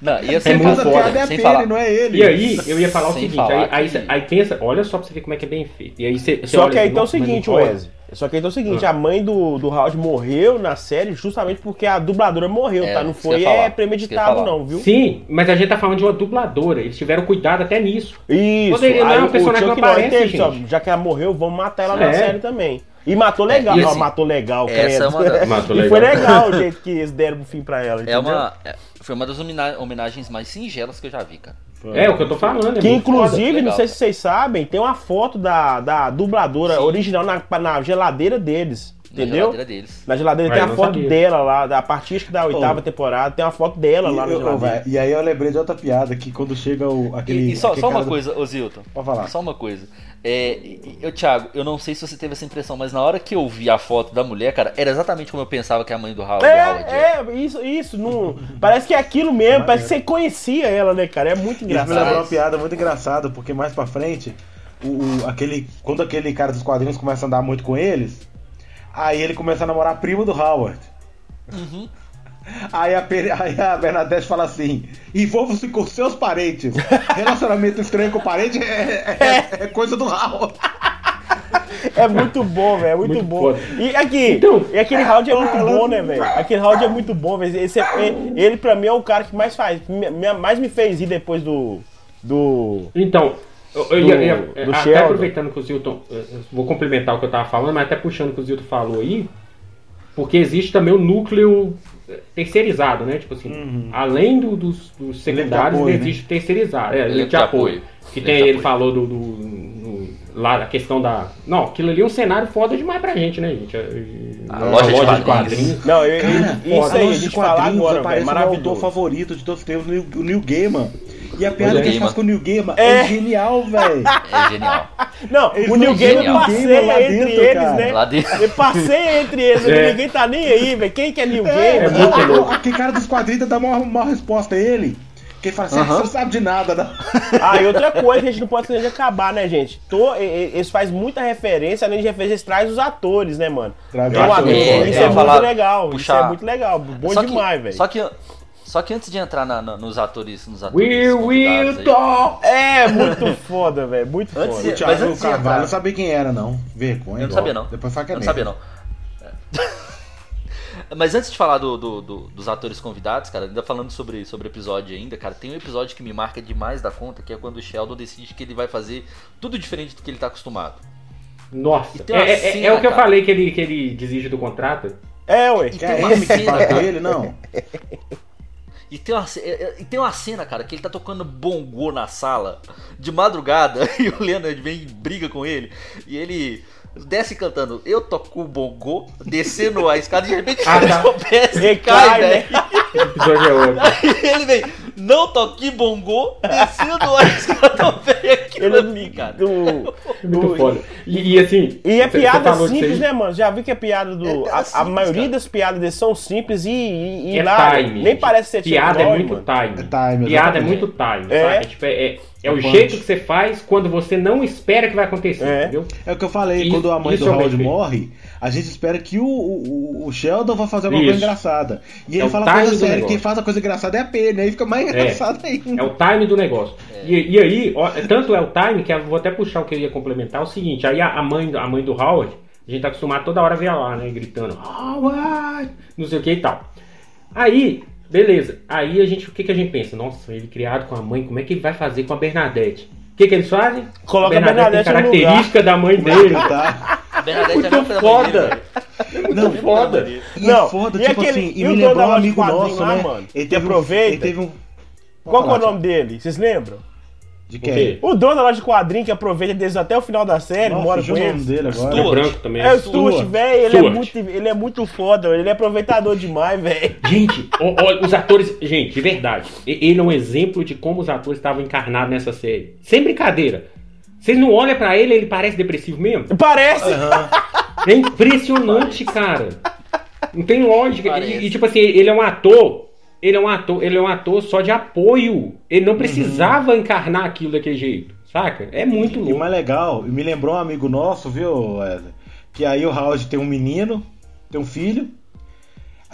Não, e assim, É muito foda. piada é a sem falar. não é ele. E aí, eu ia falar o Sem seguinte, falar aí, aí, que- aí pensa, olha só pra você ver como é que é bem feito. E aí você, você Só olha que aí assim, então é o seguinte, o Wesley. Só que aí então é o seguinte, Ah. a mãe do, do Howard morreu na série justamente porque a dubladora morreu, É, tá? Não foi ia falar, é, ia premeditado, não, viu? Sim, mas a gente tá falando de uma dubladora. Eles tiveram cuidado até nisso. Isso. Poderia- não é um o personagem que não aparece, teve, ó, gente. já que ela morreu, vamos matar ela na É. série também. E matou legal. É, e Ó, assim, matou legal, essa credo. é uma da- Matou E foi legal. legal o jeito que eles deram o fim pra ela, É entendeu? uma, é- foi uma das homena- homenagens mais singelas que eu já vi, cara. É o que eu tô falando. É Que inclusive, não legal, sei se vocês sabem, tem uma foto da, da dubladora Sim. original na, na geladeira deles. Na Entendeu? geladeira deles. Na geladeira tem a foto sabia. dela lá, da, a partir que da oitava Oh. temporada, tem uma foto dela lá E, na eu- geladeira. velho, e aí eu lembrei de outra piada que quando chega o aquele. E, e só, aquele só uma do- coisa, ô Zilton. Pode falar. Só uma coisa. É, eu, Thiago, eu não sei se você teve essa impressão, mas na hora que eu vi a foto da mulher, cara, era exatamente como eu pensava que a mãe do Howard, do Howard era. É, é, isso, isso, não, parece que é aquilo mesmo, parece que você conhecia ela, né, cara? É muito Isso me lembrou engraçado. uma piada muito engraçada, porque mais pra frente, o, o- aquele, quando aquele cara dos quadrinhos começa a andar muito com eles, aí ele começa a namorar a prima do Howard. Aí, a, aí a Bernadette fala assim: envolva-se com seus parentes. Relacionamento estranho com parente é, é- é coisa do Howard. É muito bom, velho. É muito, Muito bom. foda. E aqui, Então- e aquele round é muito bom, né, velho? Aquele round é muito bom, velho. Esse é- é- ele, pra mim, é o cara que mais faz. mais me fez ir depois do. Do. Então, eu, eu ia- ia- Do até Sheldon. aproveitando que o Zilton, eu- eu vou complementar o que eu tava falando, mas até puxando o que o Zilton falou aí, porque existe também o núcleo eh, terceirizado, né? Tipo assim, além do- dos, dos secundários, apoio, existe o terceirizado, é, de de apoio. apoio. Que tem, ele falou do, do- no- lá da questão da. Não, aquilo ali é um cenário foda demais pra gente, né, gente? A Uma loja de quadrinhos. Não, eu, eu- Cara, isso aí, a gente fala agora, velho. Maravilhoso. autor favorito de todos os tempos, o o Neil Gaiman. E a piada que ele faz com o Neil Gaiman É. é, genial, velho. É genial. Não, Eles o New não Game genial. Game passeia lá entre dentro, eles, cara. né? Lá dentro. Ele passeia entre eles, É. ninguém tá nem aí, velho. Quem que é New É, Game? muito o- louco. Aquele cara dos quadrinhos dá uma, uma resposta a ele. Que ele fala assim, "Ah, você não sabe de nada, né? Ah, e outra coisa que a gente não pode de acabar, né, gente? Tô, eles fazem muita referência, além de referência, eles trazem os atores, né, mano? Traz um ator, atores. isso É, é, muito falar, legal, puxar- isso é muito legal, bom Só demais, velho. Só que, só que antes de entrar na- na- nos atores, nos atores Will convidados aí- Wilton! É, muito foda, velho, muito Antes foda. de- O Thiago Mas antes de Carvalho entrar- não sabia quem era, não. Vergonha. Eu não sabia não. Depois fala que é Eu não sabia não. É. Mas antes de falar do- do- do- dos atores convidados, cara, ainda falando sobre, sobre episódio ainda, cara, tem um episódio que me marca demais da conta, que é quando o Sheldon decide que ele vai fazer tudo diferente do que ele tá acostumado. Nossa, uma é, é- cena, é o que eu cara. falei que ele, que ele desiste do contrato. É, ué. E É tem uma ele que cena, cara, ele, não? E tem, uma, é- é- e tem uma cena, cara, que ele tá tocando bongô na sala de madrugada e o Leonard vem e briga com ele. E ele desce cantando, eu toco o bongô, descendo a escada e de repente Ah, ele tá. tropeça e Recai, cai, né? velho. Esse episódio é outro. Aí ele vem, não toque bongô, descendo a escada, velho. Aquilo Ele ali, cara. do, Muito do- foda. E, e assim. E é piada simples, né, mano? Já vi que é piada do. É a, a simples, maioria cara. das piadas deles são simples e, e, e É nada. time. Nem parece ser Piada é Chuck muito time. É time, Piada é muito time. É. sabe? É, tipo, é, é, é o jeito que você faz quando você não espera que vai acontecer, É. entendeu? É o que eu falei, Isso- quando a mãe do é perfeito. morre, a gente espera que o, o, o Sheldon vai fazer alguma Isso. coisa engraçada. E É ele fala coisa do séria, negócio. quem faz a coisa engraçada é a Penny, aí fica mais engraçado É ainda. o time do negócio. E, e aí, ó, tanto é o time que eu vou até puxar o que eu ia complementar, é o seguinte, aí a, a mãe, a mãe do Howard, a gente tá acostumado toda hora a ver ela lá, né, gritando, Howard, não sei o que e tal. Aí, beleza, aí a gente, o que, que a gente pensa? Nossa, ele criado com a mãe, como é que ele vai fazer com a Bernadette? O que, que eles fazem? Coloca a tem Bernadette no característica da mãe dele. Tá? Bernadette é Muito a mesma foda. velho. Não, foda. E Não, é foda, e tipo aquele- assim, e o me lembrou um loja de amigo quadrinhos nosso, lá, né? mano? Ele teve um- aproveita. Ele teve um... Qual que é o nome dele? Vocês lembram? De O quem? O dono da loja de quadrinhos que aproveita desde até o final da série, Nossa, mora com o eles. dele agora. É branco também. É o Stuart, Stuart. velho, ele, é Stuart. muito, ele é muito foda, ele é aproveitador demais, velho. Gente, ó, ó, os atores. Gente, de verdade. Ele é um exemplo de como os atores estavam encarnados nessa série. Sem brincadeira. Vocês não olham pra ele, ele parece depressivo mesmo? Parece. É impressionante, cara. Não tem lógica. Parece. E, e, tipo assim, ele é um ator. Ele é um ator, ele é um ator só de apoio. Ele não precisava encarnar aquilo daquele jeito. Saca? É muito E o louco. mais legal, me lembrou um amigo nosso, viu, Wesley? Que aí o Howard tem um menino, tem um filho.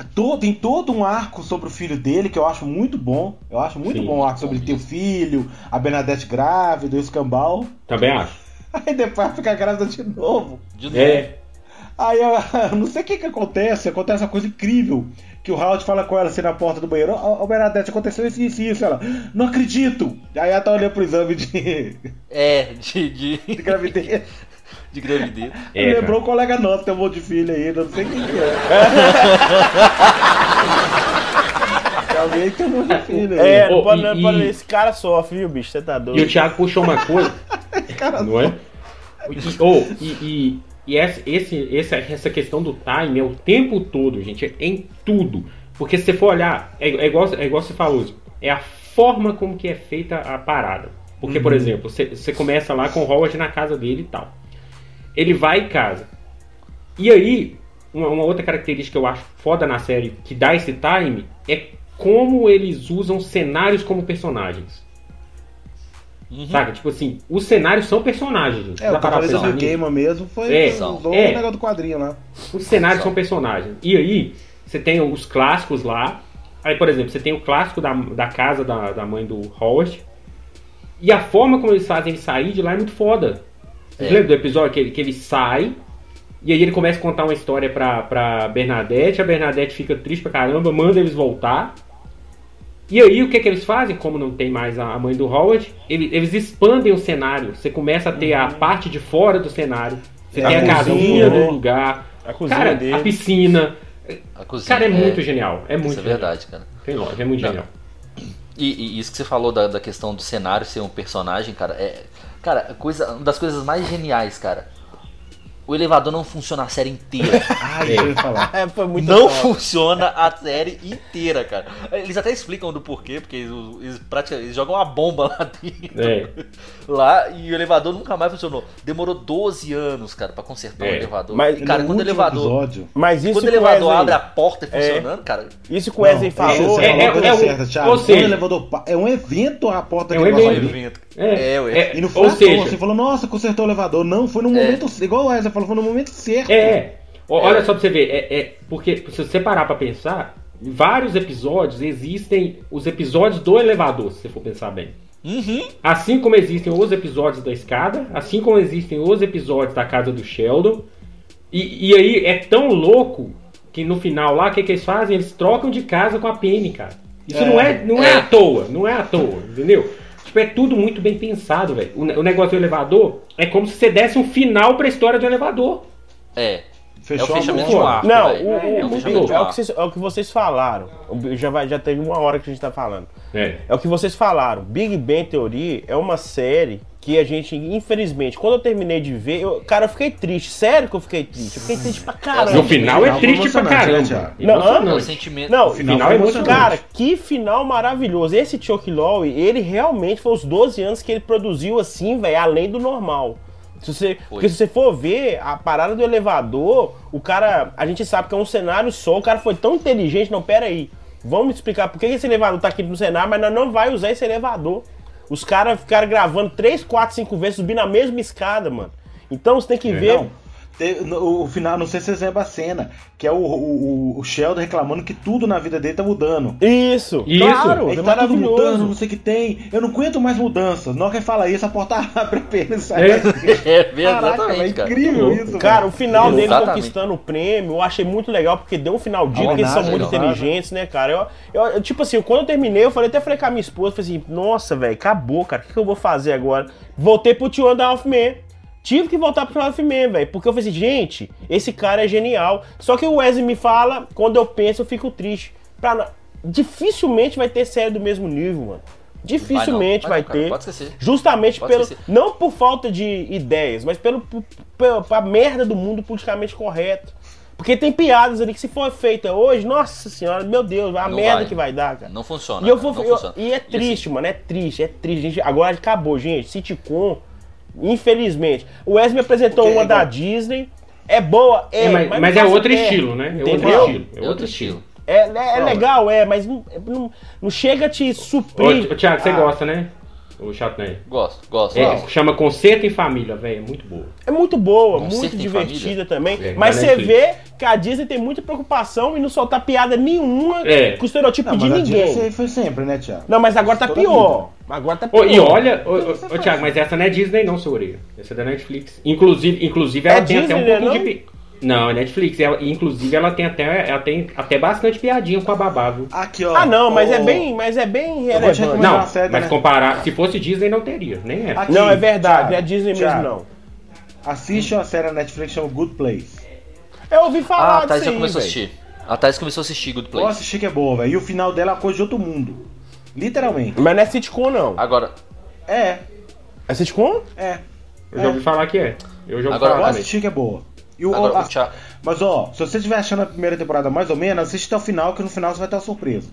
To- Tem todo um arco sobre o filho dele que eu acho muito bom. Eu acho muito Sim, bom o arco sobre ele ter o filho, a Bernadette grávida, o escambau. Também acho. Aí depois fica grávida de novo. De novo. É. Aí eu não sei o que que acontece, acontece uma coisa incrível. Que o Howard fala com ela assim na porta do banheiro, ó, ó, Bernadette, aconteceu isso, isso, isso. Ela, não acredito! Aí ela tá olhando pro exame de, É, de, de, de gravidez. De gravidez. É, lembrou cara. um colega nosso que tem um monte de filho ainda, não sei quem que é. Alguém que tem um monte de filho aí. É, pode, e- pode- e- esse cara sofre, viu, bicho? Você tá E o doido. Thiago puxou uma coisa. não é? E, oh, e, e, e essa, esse, essa, essa questão do time é o tempo todo, gente. É em tudo. Porque se você for olhar, é, é igual, é igual você falou, é a forma como que é feita a parada. Porque, por exemplo, você, você começa lá com o Howard na casa dele e tal. Ele vai e casa. E aí, uma, uma outra característica que eu acho foda na série que dá esse time é como eles usam cenários como personagens. Saca? Tipo assim, os cenários são personagens. gente. É, o Dá pra parar pra Cavaleiro pensar do? Gamer mesmo foi É, usou é. o negócio do quadrinho lá. Os cenários são personagens. E aí, você tem os clássicos lá. Aí, por exemplo, você tem o clássico da, da casa da, da mãe do Howard. E a forma como eles fazem ele sair de lá é muito foda. Vocês lembram do episódio que ele, que ele sai e aí ele começa a contar uma história pra, pra Bernadette, a Bernadette fica triste pra caramba, manda eles voltar. E aí o que, que eles fazem? Como não tem mais a a mãe do Howard, ele- eles expandem o cenário. Você começa a ter a parte de fora do cenário. Você É, tem a a cozinha, casinha né? do lugar. A cozinha Cara, dele. a piscina. A cozinha, Cara, é muito genial. É muito Isso é verdade, cara. Tem lógica, é muito Não. genial. E, e isso que você falou da, da questão do cenário ser um personagem, cara, é. Cara, coisa, uma das coisas mais geniais, cara. O elevador não funciona a série inteira. Ah, eu ia falar. É, foi muito não top. funciona a série inteira, cara. Eles até explicam do porquê, porque eles, eles, praticamente, eles jogam uma bomba lá dentro. É. Lá e o elevador nunca mais funcionou. Demorou 12 anos, cara, pra consertar É. o elevador. Mas e, cara, quando o elevador. episódio, Mas isso Quando o que o elevador Wesley- abre a porta e É. funcionando, cara. Isso que o Wesley Não, falou. É- é- é o- certa, Thiago. ou Quando seja- o elevador pa- é um evento a porta É que um evento. É, É, ué. é, E não foi ou seja, você falou, nossa, consertou o elevador. Não, foi no É. momento, igual o Wesley falou, foi no momento certo. É, olha só pra você ver, é, é- porque se você parar pra pensar, em vários episódios existem os episódios do elevador, se você for pensar bem. Uhum. Assim como existem os episódios da escada, assim como existem os episódios da casa do Sheldon. E, e aí é tão louco que no final lá, o que, que eles fazem? Eles trocam de casa com a Penny, cara. Isso É. não é, não. É. à toa, não é à toa, entendeu? Tipo, é tudo muito bem pensado, velho. O, ne- o negócio do elevador é como se você desse um final pra história do elevador. É. Fechou é o fechamento de arco. Não, o, é, o- o o- é, o que vocês, é o que vocês falaram. Já, vai, já teve uma hora que a gente tá falando. É. É o que vocês falaram. Big Bang Theory é uma série que a gente, infelizmente, quando eu terminei de ver, eu, cara, eu fiquei triste. Sério que eu fiquei triste. Eu fiquei triste pra caramba. No final é triste pra caramba. Não, É o Emocionante. sentimento. Não, O final é muito emocionante. Cara, que final maravilhoso. Esse Chuck Lorre, ele realmente foi os 12 anos que ele produziu assim, velho, além do normal. Se você, porque se você for ver a parada do elevador, o cara, a gente sabe que é um cenário só, o cara foi tão inteligente, não, pera aí. Vamos explicar por que esse elevador tá aqui no cenário, mas nós não vai usar esse elevador. Os caras ficaram gravando 3, 4, 5 vezes, subindo a mesma escada, mano. Então você tem que ver. Não, no- o final, não sei se vocês lembram a cena, que é o, o, o Sheldon reclamando que tudo na vida dele tá mudando. Isso, Isso. claro, Ele é tá tudo mudando, maravilhoso. não sei o que tem. Eu não aguento mais mudanças. Na hora que ele fala isso, a porta abre apenas e sai. É. É, Caraca, exatamente, é cara. incrível isso. Cara, o final dele conquistando o prêmio, eu achei muito legal, porque deu um final digno, que eles são muito inteligentes, né, cara? Eu, eu- eu, tipo assim, quando eu terminei, eu falei, até falei com a minha esposa, falei assim, nossa, velho, acabou, cara, o que, que eu vou fazer agora? Voltei pro Tio da Half Man. Tive que voltar pro Man, velho, porque eu falei assim, gente, esse cara é genial. Só que o Wesley me fala, quando eu penso, eu fico triste. Pra, dificilmente vai ter série do mesmo nível, mano. Dificilmente vai, Vai não, cara, ter. pode esquecer. Justamente Pode pelo. esquecer. Não por falta de ideias, mas pelo, pela, merda do mundo politicamente correto. Porque tem piadas ali que se for feita hoje, nossa senhora, meu Deus, a Não merda vai. que vai dar, cara. Não funciona. E, eu vou, não eu- funciona. e é assim, triste, mano, é triste, é triste. Gente, agora acabou, gente. Sitcom, infelizmente. O Wes me apresentou é uma da Disney. É boa, é, É, mas, não mas é outro estilo, né? É outro estilo. É outro estilo. É, é- é legal, é, mas não, não, não chega a te suprir. ô, Thiago, você Ah, gosta, né? O Chatney. Gosto, gosto. É, gosto. chama Concerto em Família, velho. É muito boa. É muito boa, Concerto muito divertida Família? também. É, mas você vê que a Disney tem muita preocupação em não soltar piada nenhuma É. com o estereotipo Não, de mas ninguém. Disney foi sempre, né, Thiago? Não, mas agora tá Toda pior. Agora tá pior. e olha, ô, ô, ô, Thiago, mas essa não é Disney não, seu orelha. Essa é da Netflix. Inclusive, inclusive ela É tem até um Disney, né, pouquinho de... pi- Não, é Netflix. Ela, inclusive ela tem até, ela tem até bastante piadinha com a babá, viu? Aqui, ó. Ah, não, mas é bem, mas é bem vou te relevante. Não, uma série da mas Net- comparar... Se fosse Disney não teria, nem é. Aqui, Não, é verdade, Thiago, não é Disney mesmo Thiago, não. Assiste uma série na Netflix chamada Good Place. Eu ouvi falar Ah, a disso Thais já aí, começou a assistir. A Thais começou a assistir Good Place. assistir que é boa, velho. E o final dela é uma coisa de outro mundo. Literalmente. Mas não é sitcom, não. Agora, É, É sitcom? é. Eu já ouvi falar que é. Eu já ouvi Agora, falar também. assistir que é boa. E o, agora o mas ó, se você estiver achando a primeira temporada mais ou menos, assiste até o final, que no final você vai ter uma surpresa.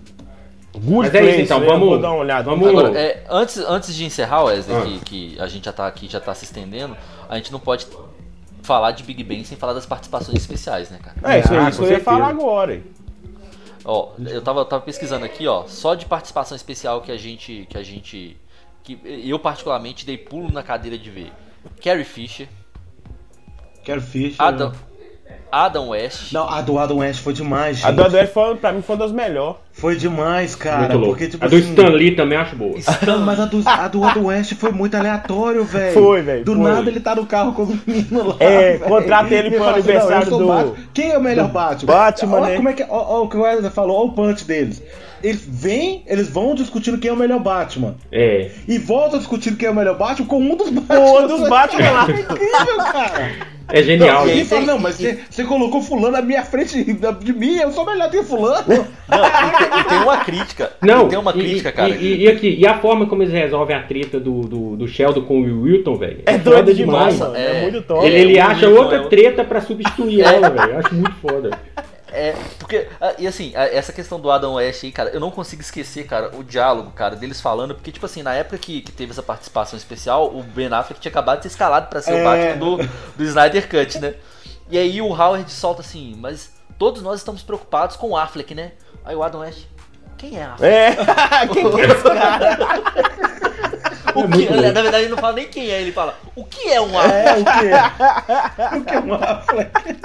Good Mas é isso, então, vamos- dar uma olhada. vamos- Agora, é, antes, antes de encerrar, Wesley, Ah. que, que a gente já tá aqui, já tá se estendendo, a gente não pode falar de Big Bang sem falar das participações especiais, né, cara? É, isso, Ah, isso eu ia falar agora. hein. Ó, eu tava, tava pesquisando aqui, ó, só de participação especial que a gente, que a gente, que eu particularmente dei pulo na cadeira de ver. Carrie Fisher, Quero Fisher. Adam, Adam West, Não, a do Adam West foi demais, gente. A do Adware foi, pra mim foi uma das melhores. Foi demais, cara. muito louco. Porque, tipo a do assim, Stan Lee também acho boa. Não, mas a do, a do Adam West foi muito aleatório, velho. Foi, velho, Do foi. nada ele tá no carro com os meninos lá. É, contrata ele E pro assim, aniversário "Não, do- Batman." Quem é o melhor Batman? Batman, Olha né? como é que. Ó, ó, o que o Wesley falou, olha o punch deles. Eles vêm, eles vão discutindo quem é o melhor Batman. É. E voltam discutindo quem é o melhor Batman com um dos Batman. Com um dos Batman lá. É incrível, cara. É genial. E aí gente. fala, não, mas você, você colocou fulano na minha frente de mim, eu sou melhor que fulano. Não, e, tem, uma crítica. Não, e tem uma crítica, e, cara. E, e aqui, e a forma como eles resolvem a treta do, do, do Sheldon com o Will Wilton, velho? É foda doido demais. É, É. muito top. Ele, ele o acha Wilton outra é treta pra substituir ela, velho. Eu acho muito foda. É, porque, ah, e assim, essa questão do Adam West aí, cara, eu não consigo esquecer, cara, o diálogo, cara, deles falando, porque, tipo assim, na época que, que teve essa participação especial, o Ben Affleck tinha acabado de ser escalado pra ser É. o Batman do, do Snyder Cut, né? E aí o Howard solta assim, mas todos nós estamos preocupados com o Affleck, né? Aí o Adam West, quem é? É, quem que é esse cara? O que- muito louco. na verdade ele não fala nem quem é, ele fala, o que é um Affleck? É, o quê? o que é um Affleck?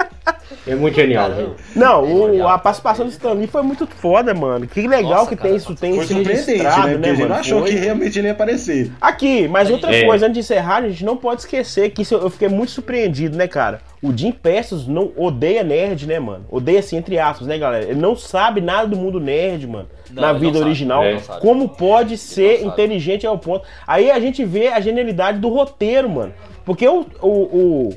É muito genial, gente. Não, É o- a participação do Stan Lee foi muito foda, mano. Que legal Nossa, que cara, tem isso, tem isso registrado, né? Né, a gente mano? não achou Foi. que realmente ele ia aparecer. Aqui, mas outra É. coisa, antes de encerrar, a gente não pode esquecer que isso eu eu fiquei muito surpreendido, né, cara? O Jim Pestos não odeia nerd, né, mano? Odeia assim, entre aspas, né, galera? Ele não sabe nada do mundo nerd, mano. Não, na vida original. sabe. Como pode ser inteligente ao ponto. Aí a gente vê a genialidade do roteiro, mano. Porque o, o, o,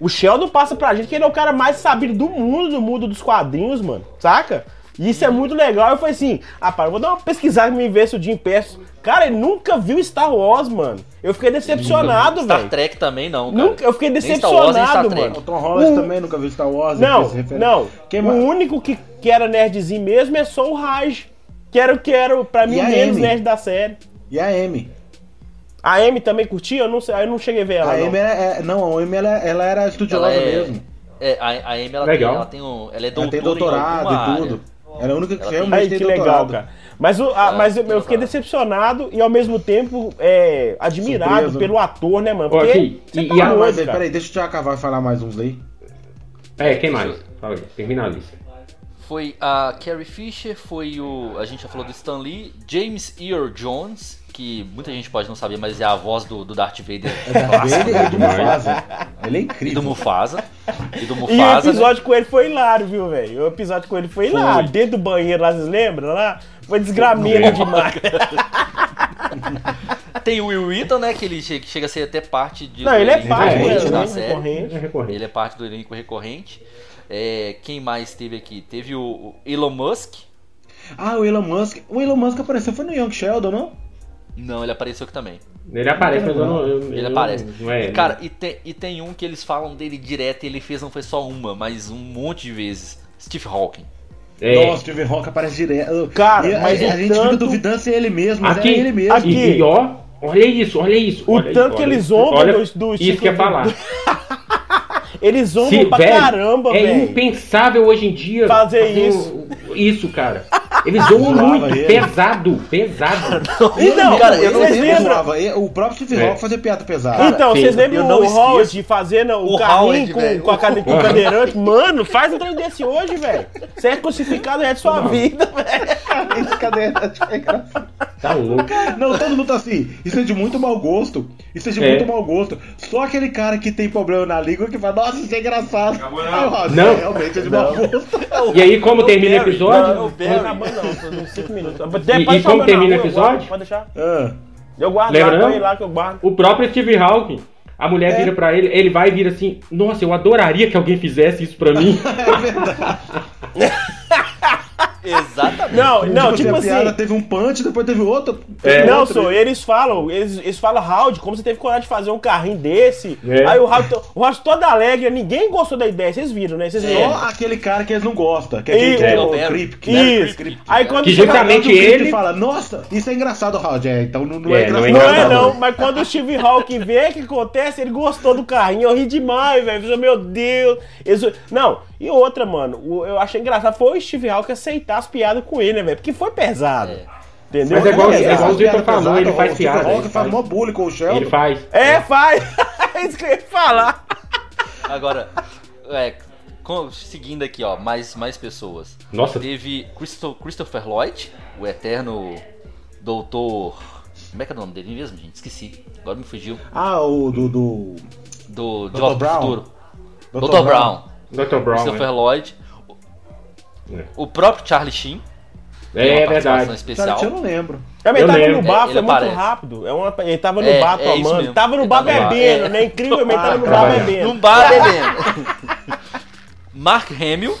o Sheldon passa pra gente que ele é o cara mais sabido do mundo, do mundo dos quadrinhos, mano. Saca? E isso é muito legal. Eu falei assim, ah, para, vou dar uma pesquisada e me ver se o Jim Pestos. Cara, ele nunca viu Star Wars, mano. Eu fiquei decepcionado, Star velho. Trek também não, cara. Nunca, eu fiquei Nem Star Wars, nem Star decepcionado, mano. O Tom Holland O- também nunca viu Star Wars. Não, não. Quem o mais? único que, que era nerdzinho mesmo é só o Raj. Que era, que era pra mim, E o a menos nerd da série. E a Amy. A Amy também curtia? Eu não sei, eu não cheguei a ver ela. A não. Amy era, é, não, a Amy ela, ela era estudiosa Ela é, mesmo. é, a, a Amy ela Legal. tem, ela tem um, ela é Ela doutora tem em doutorado e área. tudo. Ela é a única que Ela realmente Aí, tem que doutorado. legal, cara. Mas, o, a- É, mas eu, eu fiquei decepcionado e ao mesmo tempo é, admirado Surpreso, pelo ator, né, mano? Porque você e- tá e a- Mas peraí, deixa o Thiago Cavalho falar mais uns aí. É, quem mais? Fala aí, termina a lista. Foi a Carrie Fisher, foi o. A gente já falou do Stan Lee, James Earl Jones, que muita gente pode não saber, mas é a voz do, do Darth Vader Ele e do. Mufasa. Ele é e do incrível. Mufasa. E do E o Mufasa. né? episódio com ele foi hilário, viu, velho? O episódio com ele foi hilário. Foi. Dentro do banheiro lá, vocês lembram lá? Foi desgramento Foi. demais. Tem o Will Wheaton, né? Que ele chega, chega a ser até parte de. Não, ele é elenco parte, né? né, recorrente. É recorrente. Ele é parte do elenco recorrente. É, quem mais teve aqui? Teve o, o Elon Musk. Ah, o Elon Musk. O Elon Musk apareceu, foi no Young Sheldon, não? Não, ele apareceu aqui também. Ele aparece, mas eu não. eu- Ele eu aparece. Não, é, Cara, e tem, e tem um que eles falam dele direto e ele fez não foi só uma, mas um monte de vezes. Steve Hawking. é, Nossa, Steve Rock aparece direto. Cara, E a, mas a, o gente tanto- fica duvidando se é ele mesmo, mas aqui, é ele mesmo. aqui. E, ó, olha isso, olha isso. O olha tanto isso, que olha eles zombam Olha, do- do Isso Steve- que ia falar. Eles zombam Se, pra velho, caramba, é velho. impensável hoje em dia Fazer um- isso, cara. Eles zoam Zoava muito, ele. pesado, pesado. Então, Cara, eu não e O próprio Steve É. Rock fazia piada pesada. Então, vocês lembram não o. Howard fazendo o, O carrinho com, com, a cade- com o cadeirante? Mano, faz um trem desse hoje, velho. Você é crucificado é de sua vida, velho. Esse cadeirante é engraçado. Tá louco. Não, todo mundo tá assim. Isso é de muito mau gosto. Isso é de É. muito mau gosto. Só aquele cara que tem problema na língua que fala, nossa, isso é engraçado. Aí falo, Não. "É, realmente é de mau gosto. E aí, como termina o Não, episódio? não acabou não, uns 5 minutos. E- e como termina o episódio? Pode deixar. Ah, Eu guardo Lembra lá, lá que eu guardo. O próprio Steve Hawking, a mulher É. vira pra ele, ele vai e vira assim: Nossa, eu adoraria que alguém fizesse isso pra mim. Exatamente. Não, não, tipo a piada assim. teve um punch, depois teve outro. É. Não, outro. só, eles falam, eles, eles falam, Raul, como você teve coragem de fazer um carrinho desse? É. Aí o Raul, o Raul todo alegre, ninguém gostou da ideia, vocês viram, né? Vocês Só viram? aquele cara que eles não gostam, que é aquele E- que é É, o. Creep. que é Isso. Creep. Aí quando Que chega- justamente ele- fala, nossa, isso é engraçado, Raul. É, então não, não é, É, não é engraçado. Não é não, mas quando o Steve Hawking vê o que acontece, ele gostou do carrinho, eu ri demais, velho. Meu Deus. Eles- Não, e outra, mano, eu achei engraçado foi o Steve Hawking aceitar as piadas com ele, né, velho? Porque foi pesado. É. Entendeu? Mas é igual- é igual o Victor falou, ele faz o piada, Rock ele faz mó bullying com o Sheldon. Ele faz. É, faz. É isso que eu ia falar. Agora, é, com- seguindo aqui, ó, mais, mais pessoas. Nossa. Teve Christo- Christopher Lloyd, o eterno doutor. Como é que é o nome dele mesmo, gente? Esqueci. Agora me fugiu. Ah, o do. do... Do Dr. Brown. Futuro. Dr. Dr. Brown. Dr. Brown. Christopher é. Lloyd. É. O próprio Charlie Sheen. É, uma é verdade. especial. Cara, eu não lembro. Também Eu tava lembro. no bar, É, foi muito aparece. rápido. É uma, ele tava no É, bar é tomando. mesmo. Tava no Ele bar no bar, bebendo, é. né? Incrivelmente tava no bar bebendo. Num bar bebendo. Mark Hamill,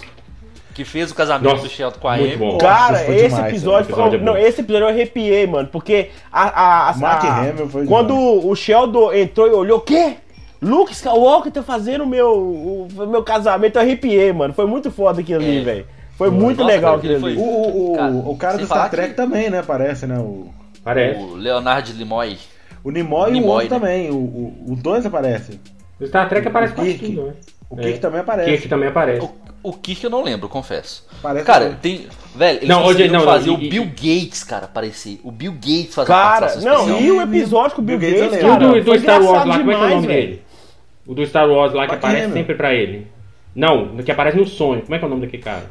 que fez o casamento Nossa, do Sheldon com a Amy. bom. Cara, Foi esse demais, episódio, esse episódio é foi- não, esse episódio eu arrepiei, mano, porque a, a, a- Mark a- Hamill foi quando demais. o Sheldon entrou e olhou, o quê? Luke Skywalker tá fazendo o meu, o, o meu casamento, eu arrepiei, mano. Foi muito foda aquilo ali, É. velho. Foi muito Nossa, legal aquele ali. O, o, o, Cara, o cara do Star Trek que- também, né? Parece, né? O, Parece. O Leonard Nimoy. o Nimoy, e o outro né? também. O, o, os dois aparecem. O Star Trek aparece O quase tudo, né? O É. Kirk também aparece. Kirk também aparece. O, o Kirk eu não lembro, confesso. Parece Cara, também. tem. Velho, eles Não, hoje- não, não, fazer e- o e- Bill Gates, cara, aparecer. O Bill Gates fazer Cara, não, e o episódio com o Bill Bill Gates Gates. E o cara, do, do foi Star Wars lá, como é que é o demais, nome velho. dele? O do Star Wars lá que Mark aparece sempre pra ele. Não, que aparece no sonho. Como é que é o nome daquele cara?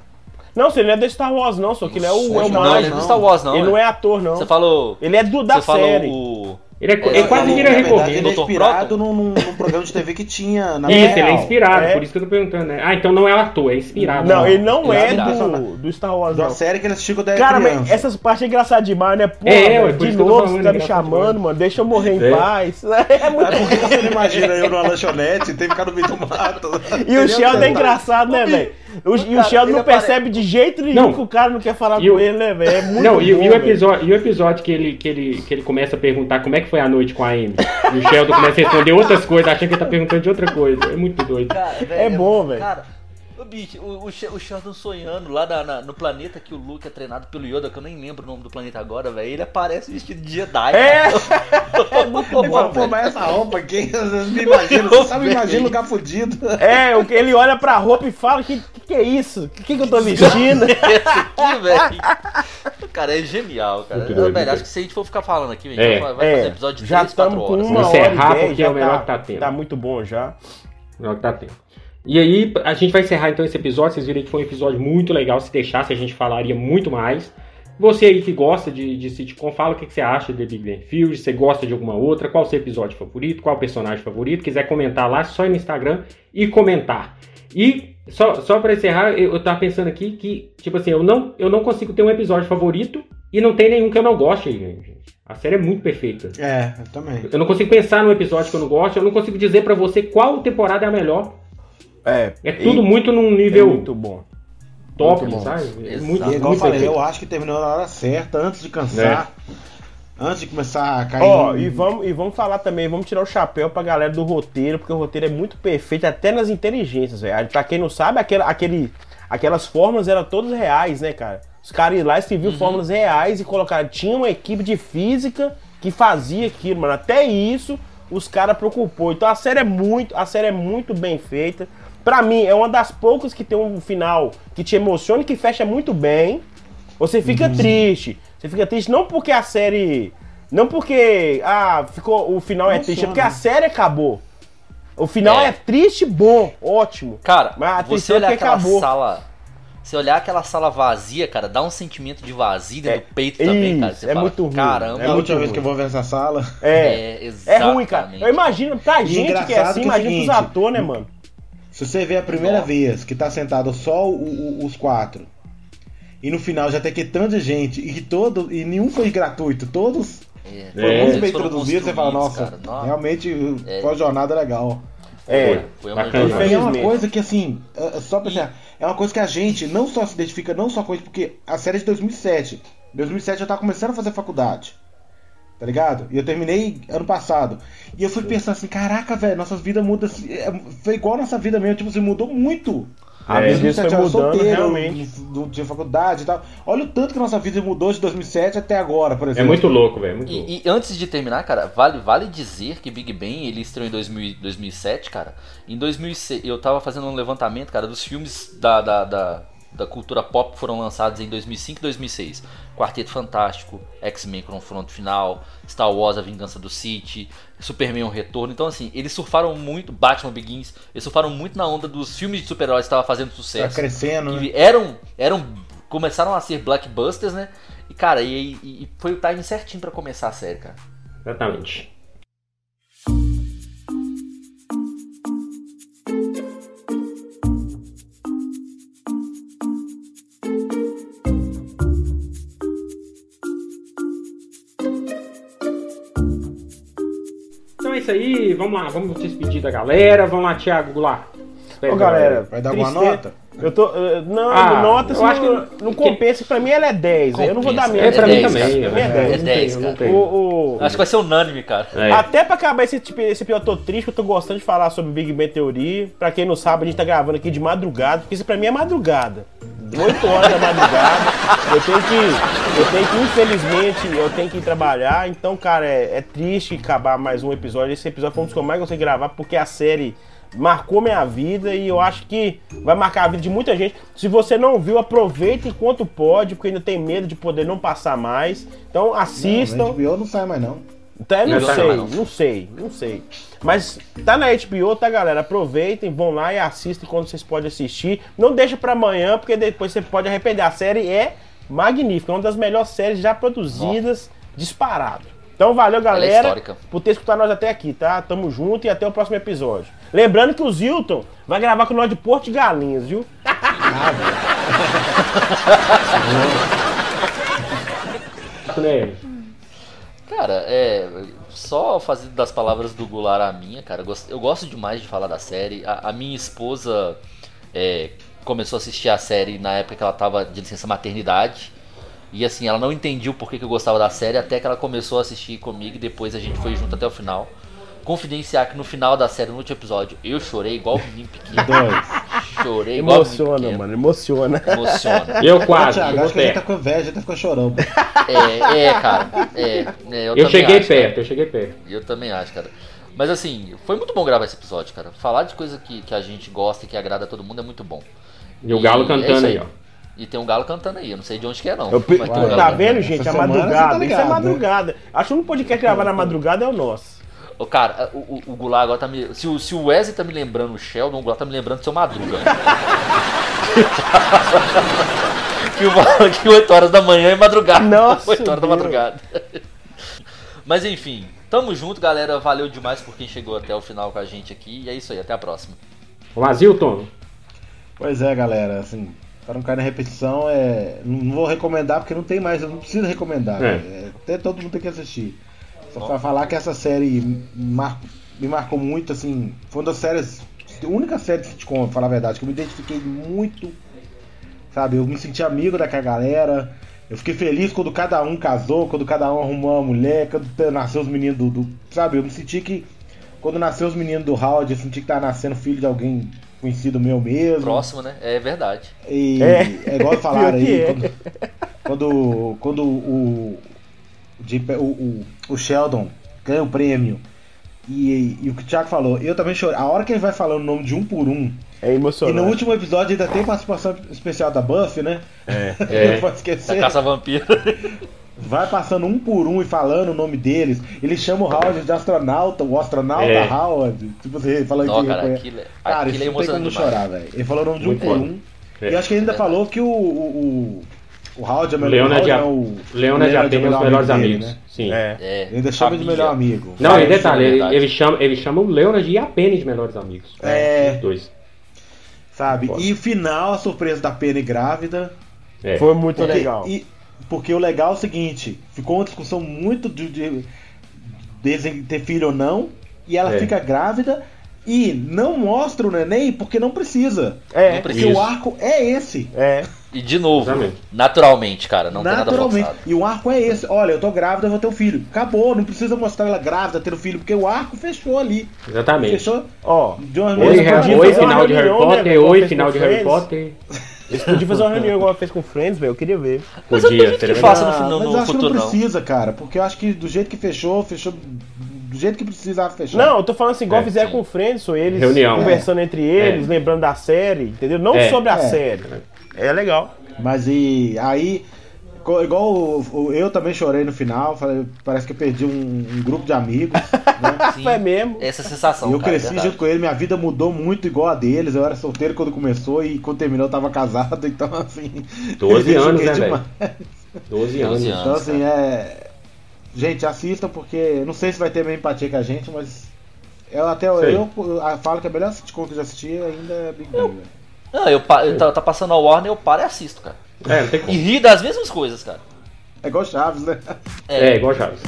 Não, ele não é do Star Wars, não, só que ele é o, é o Não, Não, mais. ele é do Star Wars, não. ele é. não é ator, não. Você falou. Ele é do da série. o. Ele, é, É, ele quase ele- vira recorrente. ele é inspirado num, num- num programa de TV que tinha na Isso, vida ele é inspirado, É. por isso que eu tô perguntando, né? Ah, então não é ator, é inspirado. Não, ele não Ele é é do, do Star Wars, Da não. série que ele assistiu quando era Cara, criança. mas essas partes é engraçadas demais, né? Pô, É, por de novo falando, você tá me chamando, mano. Deixa eu morrer em É. paz. É muito por que você não imagina eu numa lanchonete e tem que ficar no meio do mato? E o Sheldon é engraçado, né, velho? O- E o Sheldon não apare- percebe de jeito nenhum Não. que o cara não quer falar E com o- ele, né, velho? É muito Não, e, bom, e o velho. episódio, e o episódio que ele, que, ele, que ele começa a perguntar como é que foi a noite com a Amy. E o Sheldon começa a responder outras coisas, achando que ele tá perguntando de outra coisa. É muito doido. Cara, velho, É bom, velho. Bicho, o, o, o Sheldon sonhando lá na- na- no planeta que o Luke é treinado pelo Yoda, que eu nem lembro o nome do planeta agora, velho. Ele aparece vestido de Jedi. É. é muito fala, bom, pô, mas essa roupa aqui, às vezes me imagino, você sabe, me imagina lugar fudido. É, o que ele olha pra roupa e fala: que, que, que é isso? O que, que eu tô vestindo? Aqui, velho. Cara, é genial, cara. Eu, velho, acho que se a gente for ficar falando aqui, a gente É. vai vai fazer episódio de já 3, 4 estamos com horas. uma hora dez, porque já é o melhor tá, que tá tendo. Tá muito bom já. É o que tá tendo. E aí, a gente vai encerrar então esse episódio. Vocês viram que foi um episódio muito legal. Se deixasse, a gente falaria muito mais. Você aí que gosta de, de sitcom, fala o que, que você acha de Big Bang Theory. Você gosta de alguma outra? Qual o seu episódio favorito? Qual o personagem favorito? Quiser comentar lá, só ir no Instagram e comentar. E só, só para encerrar, eu, eu tava pensando aqui que, tipo assim, eu não, eu não consigo ter um episódio favorito e não tem nenhum que eu não goste, gente. A série é muito perfeita. É, eu também. Eu não consigo pensar num episódio que eu não gosto, eu não consigo dizer pra você qual temporada é a melhor. É, É tudo e- muito num é nível muito bom. top, muito bom. sabe? É muito, E igual eu muito falei, perfeito. eu acho que terminou na hora certa, antes de cansar. Antes de começar a cair. Ó, em- e vamos, e vamos falar também, vamos tirar o chapéu pra galera do roteiro, porque o roteiro é muito perfeito, até nas inteligências, velho. Pra quem não sabe, aquele, aquele, aquelas fórmulas eram todas reais, né, cara? Os caras lá escreviam fórmulas reais e colocaram. Tinha uma equipe de física que fazia aquilo, mano. Até isso os caras preocupou. Então a série é muito, a série é muito bem feita. Pra mim, é uma das poucas que tem um final que te emociona e que fecha muito bem. Você fica triste. Você fica triste não porque a série. Não porque. Ah, ficou. O final é triste, é porque a série acabou. O final é, É. triste bom, ótimo. Cara, Mas a você olhar é que aquela acabou. sala. Você olhar aquela sala vazia, cara, dá um sentimento de vazio dentro É, do peito também, cara. isso, Você é fala, muito ruim, Caramba, É a última vez que eu vou ver essa sala. É. é, É ruim, cara. Eu imagino, pra E gente que é assim, que é imagina pros seguinte, atores, né, mano? Se você vê a primeira Nossa. vez que tá sentado só o- o- os quatro, e no final já tem que tanta gente, e todo, e nenhum foi gratuito, todos É, foram É. muito eles bem foram introduzidos, você fala, nossa, cara. Nossa. realmente É. foi uma jornada legal. É. Foi uma Bacana. jornada. E é uma coisa que assim, é- é só pra dizer, é uma coisa que a gente não só se identifica, não só com isso, porque a série é de 2007. 2007 eu tava começando a fazer faculdade. Tá ligado? E eu terminei ano passado. E eu fui pensando assim, caraca, velho, nossas vidas mudam. assim, é, foi igual a nossa vida mesmo, tipo assim, mudou muito. A É, vida foi mudando, realmente. não, não tinha faculdade e tal. Olha o tanto que nossa vida mudou de 2007 até agora, por É exemplo. muito louco, velho. E, e antes de terminar, cara, vale, vale dizer que Big Bang ele estreou em 2000 2007, cara. Em 2006, eu tava fazendo um levantamento, cara, dos filmes da, da, da- da cultura pop foram lançados em 2005 e 2006. Quarteto Fantástico, X-Men Confronto Final, Star Wars A Vingança do Sith, Superman O Retorno. Então assim, eles surfaram muito, Batman Begins, eles surfaram muito na onda dos filmes de super-heróis que estavam fazendo sucesso. Tá crescendo, né? Eram, eram, começaram a ser blockbusters, né? E cara, e, e- e foi o timing certinho pra começar a série, cara. Exatamente. Isso aí, vamos lá, vamos despedir da galera. Vamos lá, Thiago Goulart. Ô, galera, Vai dar alguma nota? Eu tô. eh, Não, Ah, nota eu acho não, que- não compensa. Pra mim ela é 10. Eu não vou dar Compensa. menos. É, pra mim 10, também. Pra mim é né? 10. É 10, Eu não cara. tenho. O, o- Acho que vai ser unânime, cara. É. Até pra acabar esse, tipo, esse episódio, eu tô triste, que eu tô gostando de falar sobre Big Bang Theory. Pra quem não sabe, a gente tá gravando aqui de madrugada, porque isso pra mim é madrugada. 8 horas da madrugada. Eu tenho que. Eu tenho que, infelizmente, eu tenho que ir trabalhar. Então, cara, é, é triste acabar mais um episódio. Esse episódio foi um dos que eu mais gostei de gravar, porque a série marcou minha vida e eu acho que vai marcar a vida de muita gente. Se você não viu, aproveita enquanto pode, porque ainda tem medo de poder não passar mais. Então assistam. Não, HBO não sai mais não. Tá, não, Não sei, não. não. sei, não sei. Mas tá na HBO, tá, galera? Aproveitem, vão lá e assistem quando vocês podem assistir. Não deixa pra amanhã, porque depois você pode arrepender. A série é magnífica, é uma das melhores séries já produzidas, disparado. Então valeu, é galera, histórica. por ter escutado nós até aqui, tá? Tamo junto e até o próximo episódio. Lembrando que o Zilton vai gravar com nós de Porto de Galinhas, viu? Cara, é. Só fazendo das palavras do Goulart a minha, cara. eu gosto- Eu gosto demais de falar da série. A, a minha esposa é, começou a assistir a série na época que ela tava de licença maternidade. E assim, ela não entendia o porquê que eu gostava da série até que ela começou a assistir comigo e depois a gente foi junto até o final. Confidenciar que no final da série, no último episódio, eu chorei igual menino pequeno. Dois. Chorei igual Emociona, pequeno. mano, emociona. Emociona. Eu quase, Thiago, acho que a gente tá com inveja, até ficou chorando. É, é, cara. É, é, eu Eu cheguei acho, cara. perto, eu cheguei perto. Eu também acho, cara. Mas assim, foi muito bom gravar esse episódio, cara. Falar de coisa que, que a gente gosta e que agrada a todo mundo é muito bom. E o Galo é cantando isso aí, ó. E tem um galo cantando aí, eu não sei de onde que é não. Eu pe- mas um tá vendo, Essa gente? A semana você madrugada. tá Isso é madrugada. Acho que um podcast gravar na madrugada é o nosso. Ô, cara, o, o, o Goulart agora tá me. Se o, se o Wesley tá me lembrando o Sheldon, o Goulart tá me lembrando do seu Madruga. que, o, que 8 horas da manhã é madrugada. Nossa, 8 horas da Deus. madrugada. Mas enfim, tamo junto, galera. Valeu demais por quem chegou até o final com a gente aqui. E é isso aí, até a próxima. Vamos lá, Zilton. Pois é, galera, assim, para não cair na repetição, é, não vou recomendar porque não tem mais, eu não preciso recomendar. É. né? Até todo mundo tem que assistir. Só pra falar que essa série me mar- me marcou muito, assim, foi uma das séries, a única série de sitcom, pra falar a verdade, que eu me identifiquei muito, sabe? Eu me senti amigo daquela galera. Eu fiquei feliz quando cada um casou, quando cada um arrumou uma mulher, quando nasceu os meninos do, do- Sabe, eu me senti que. Quando nasceu os meninos do Howard, eu senti que tava nascendo filho de alguém conhecido meu mesmo. Próximo, né? É verdade. E É. é, igual falaram aí, é. quando, quando, quando o, o, Jeep- o, o, o Sheldon ganha o prêmio e, e o que o Thiago falou, eu também chorei. A hora que ele vai falando o nome de um por um, É e emocionante. no último episódio ainda tem participação especial da Buffy, né? É. É. Não pode Da esquecer. Caça Vampiro. Vai passando um por um e falando o nome deles. Ele chama o Howard de astronauta, o astronauta É. Howard. Tipo assim, falando Não, que cara, aquilo, é- Cara, aquilo isso é não tem como demais. chorar, velho. Ele falou o nome de um por um. É. E acho que ele ainda É falou que o. O, o, o Howard é o melhor Leonard, é, é o. Leonard Leonard é apenas os melhores amigos. dele, né? Sim. É. É, Ele ainda chama de família. melhor amigo. Não, Vai, e detalhe, isso é ele, ele chama, ele chama o Leonard e a Penny de melhores amigos. É. Os dois. Sabe? E o final, a surpresa da Penny grávida. É. Foi muito Porque, legal. e- porque o legal é o seguinte: ficou uma discussão muito de, de, em ter filho ou não. E ela É. fica grávida e não mostra o neném porque não precisa. É, Porque Isso. o arco é esse. é. E de novo, Exatamente. naturalmente, cara, não tem nada Naturalmente. forçado. E o arco é esse. Olha, eu tô grávida, eu vou ter um filho. Acabou, não precisa mostrar ela grávida, tendo filho, porque o arco fechou ali. Exatamente. Fechou Ó, de uma Oi, oi final de Harry né, Potter, oi final de Harry. Potter. eles podiam fazer uma reunião igual ela fez com Friends, velho. Eu queria ver. Mas eu Podia, duvido que faça no, Ah, final- mas no eu acho que futuro, não não. precisa, cara. Porque eu acho que do jeito que fechou, fechou do jeito que precisava fechar. Não, eu tô falando assim, igual É, fizeram sim. com Friends, ou eles Reunião. conversando entre eles, É. lembrando da série, entendeu? Não É. sobre a É. série. É legal. Mas e aí, igual o- o- eu também chorei no final, falei, parece que eu perdi um, um grupo de amigos. né? Sim. É mesmo. Essa sensação. E eu cara, é cresci verdade. junto com ele, minha vida mudou muito igual a deles. Eu era solteiro quando começou e quando terminou eu tava casado, então assim. 12 eu anos, né, demais. velho? 12 anos. 12 anos. Então assim, é. Gente, assistam porque não sei se vai ter mesmo empatia com a gente, mas. Eu até Sei. eu, eu falo que a melhor sitcom que eu já assisti ainda é Big Bang. velho. Não, eu, pa- eu tá, tá passando a Warner, eu paro e assisto, cara. É, não tem E como. ri das mesmas coisas, cara. É igual Chaves, né? É, igual Chaves.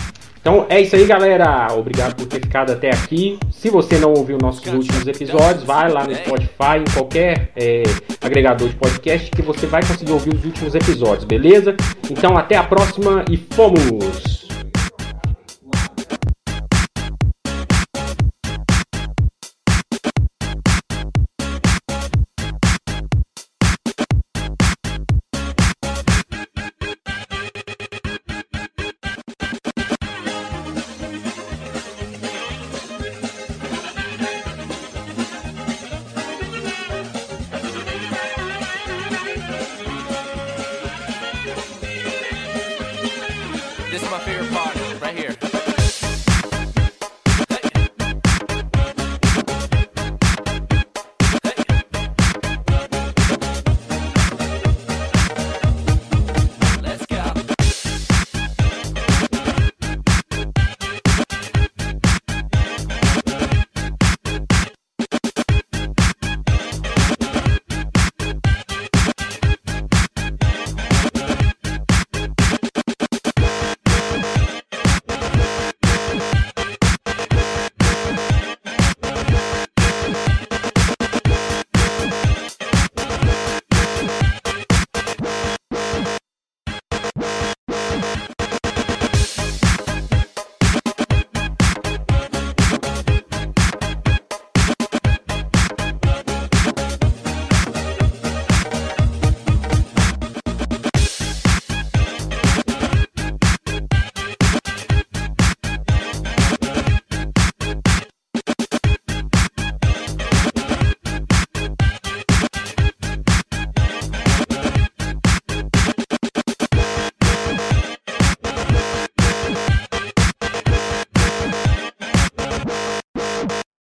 Então é isso aí, galera. Obrigado por ter ficado até aqui. Se você não ouviu nossos últimos episódios, vai lá no Spotify, em qualquer é, agregador de podcast, que você vai conseguir ouvir os últimos episódios, beleza? Então até a próxima e fomos!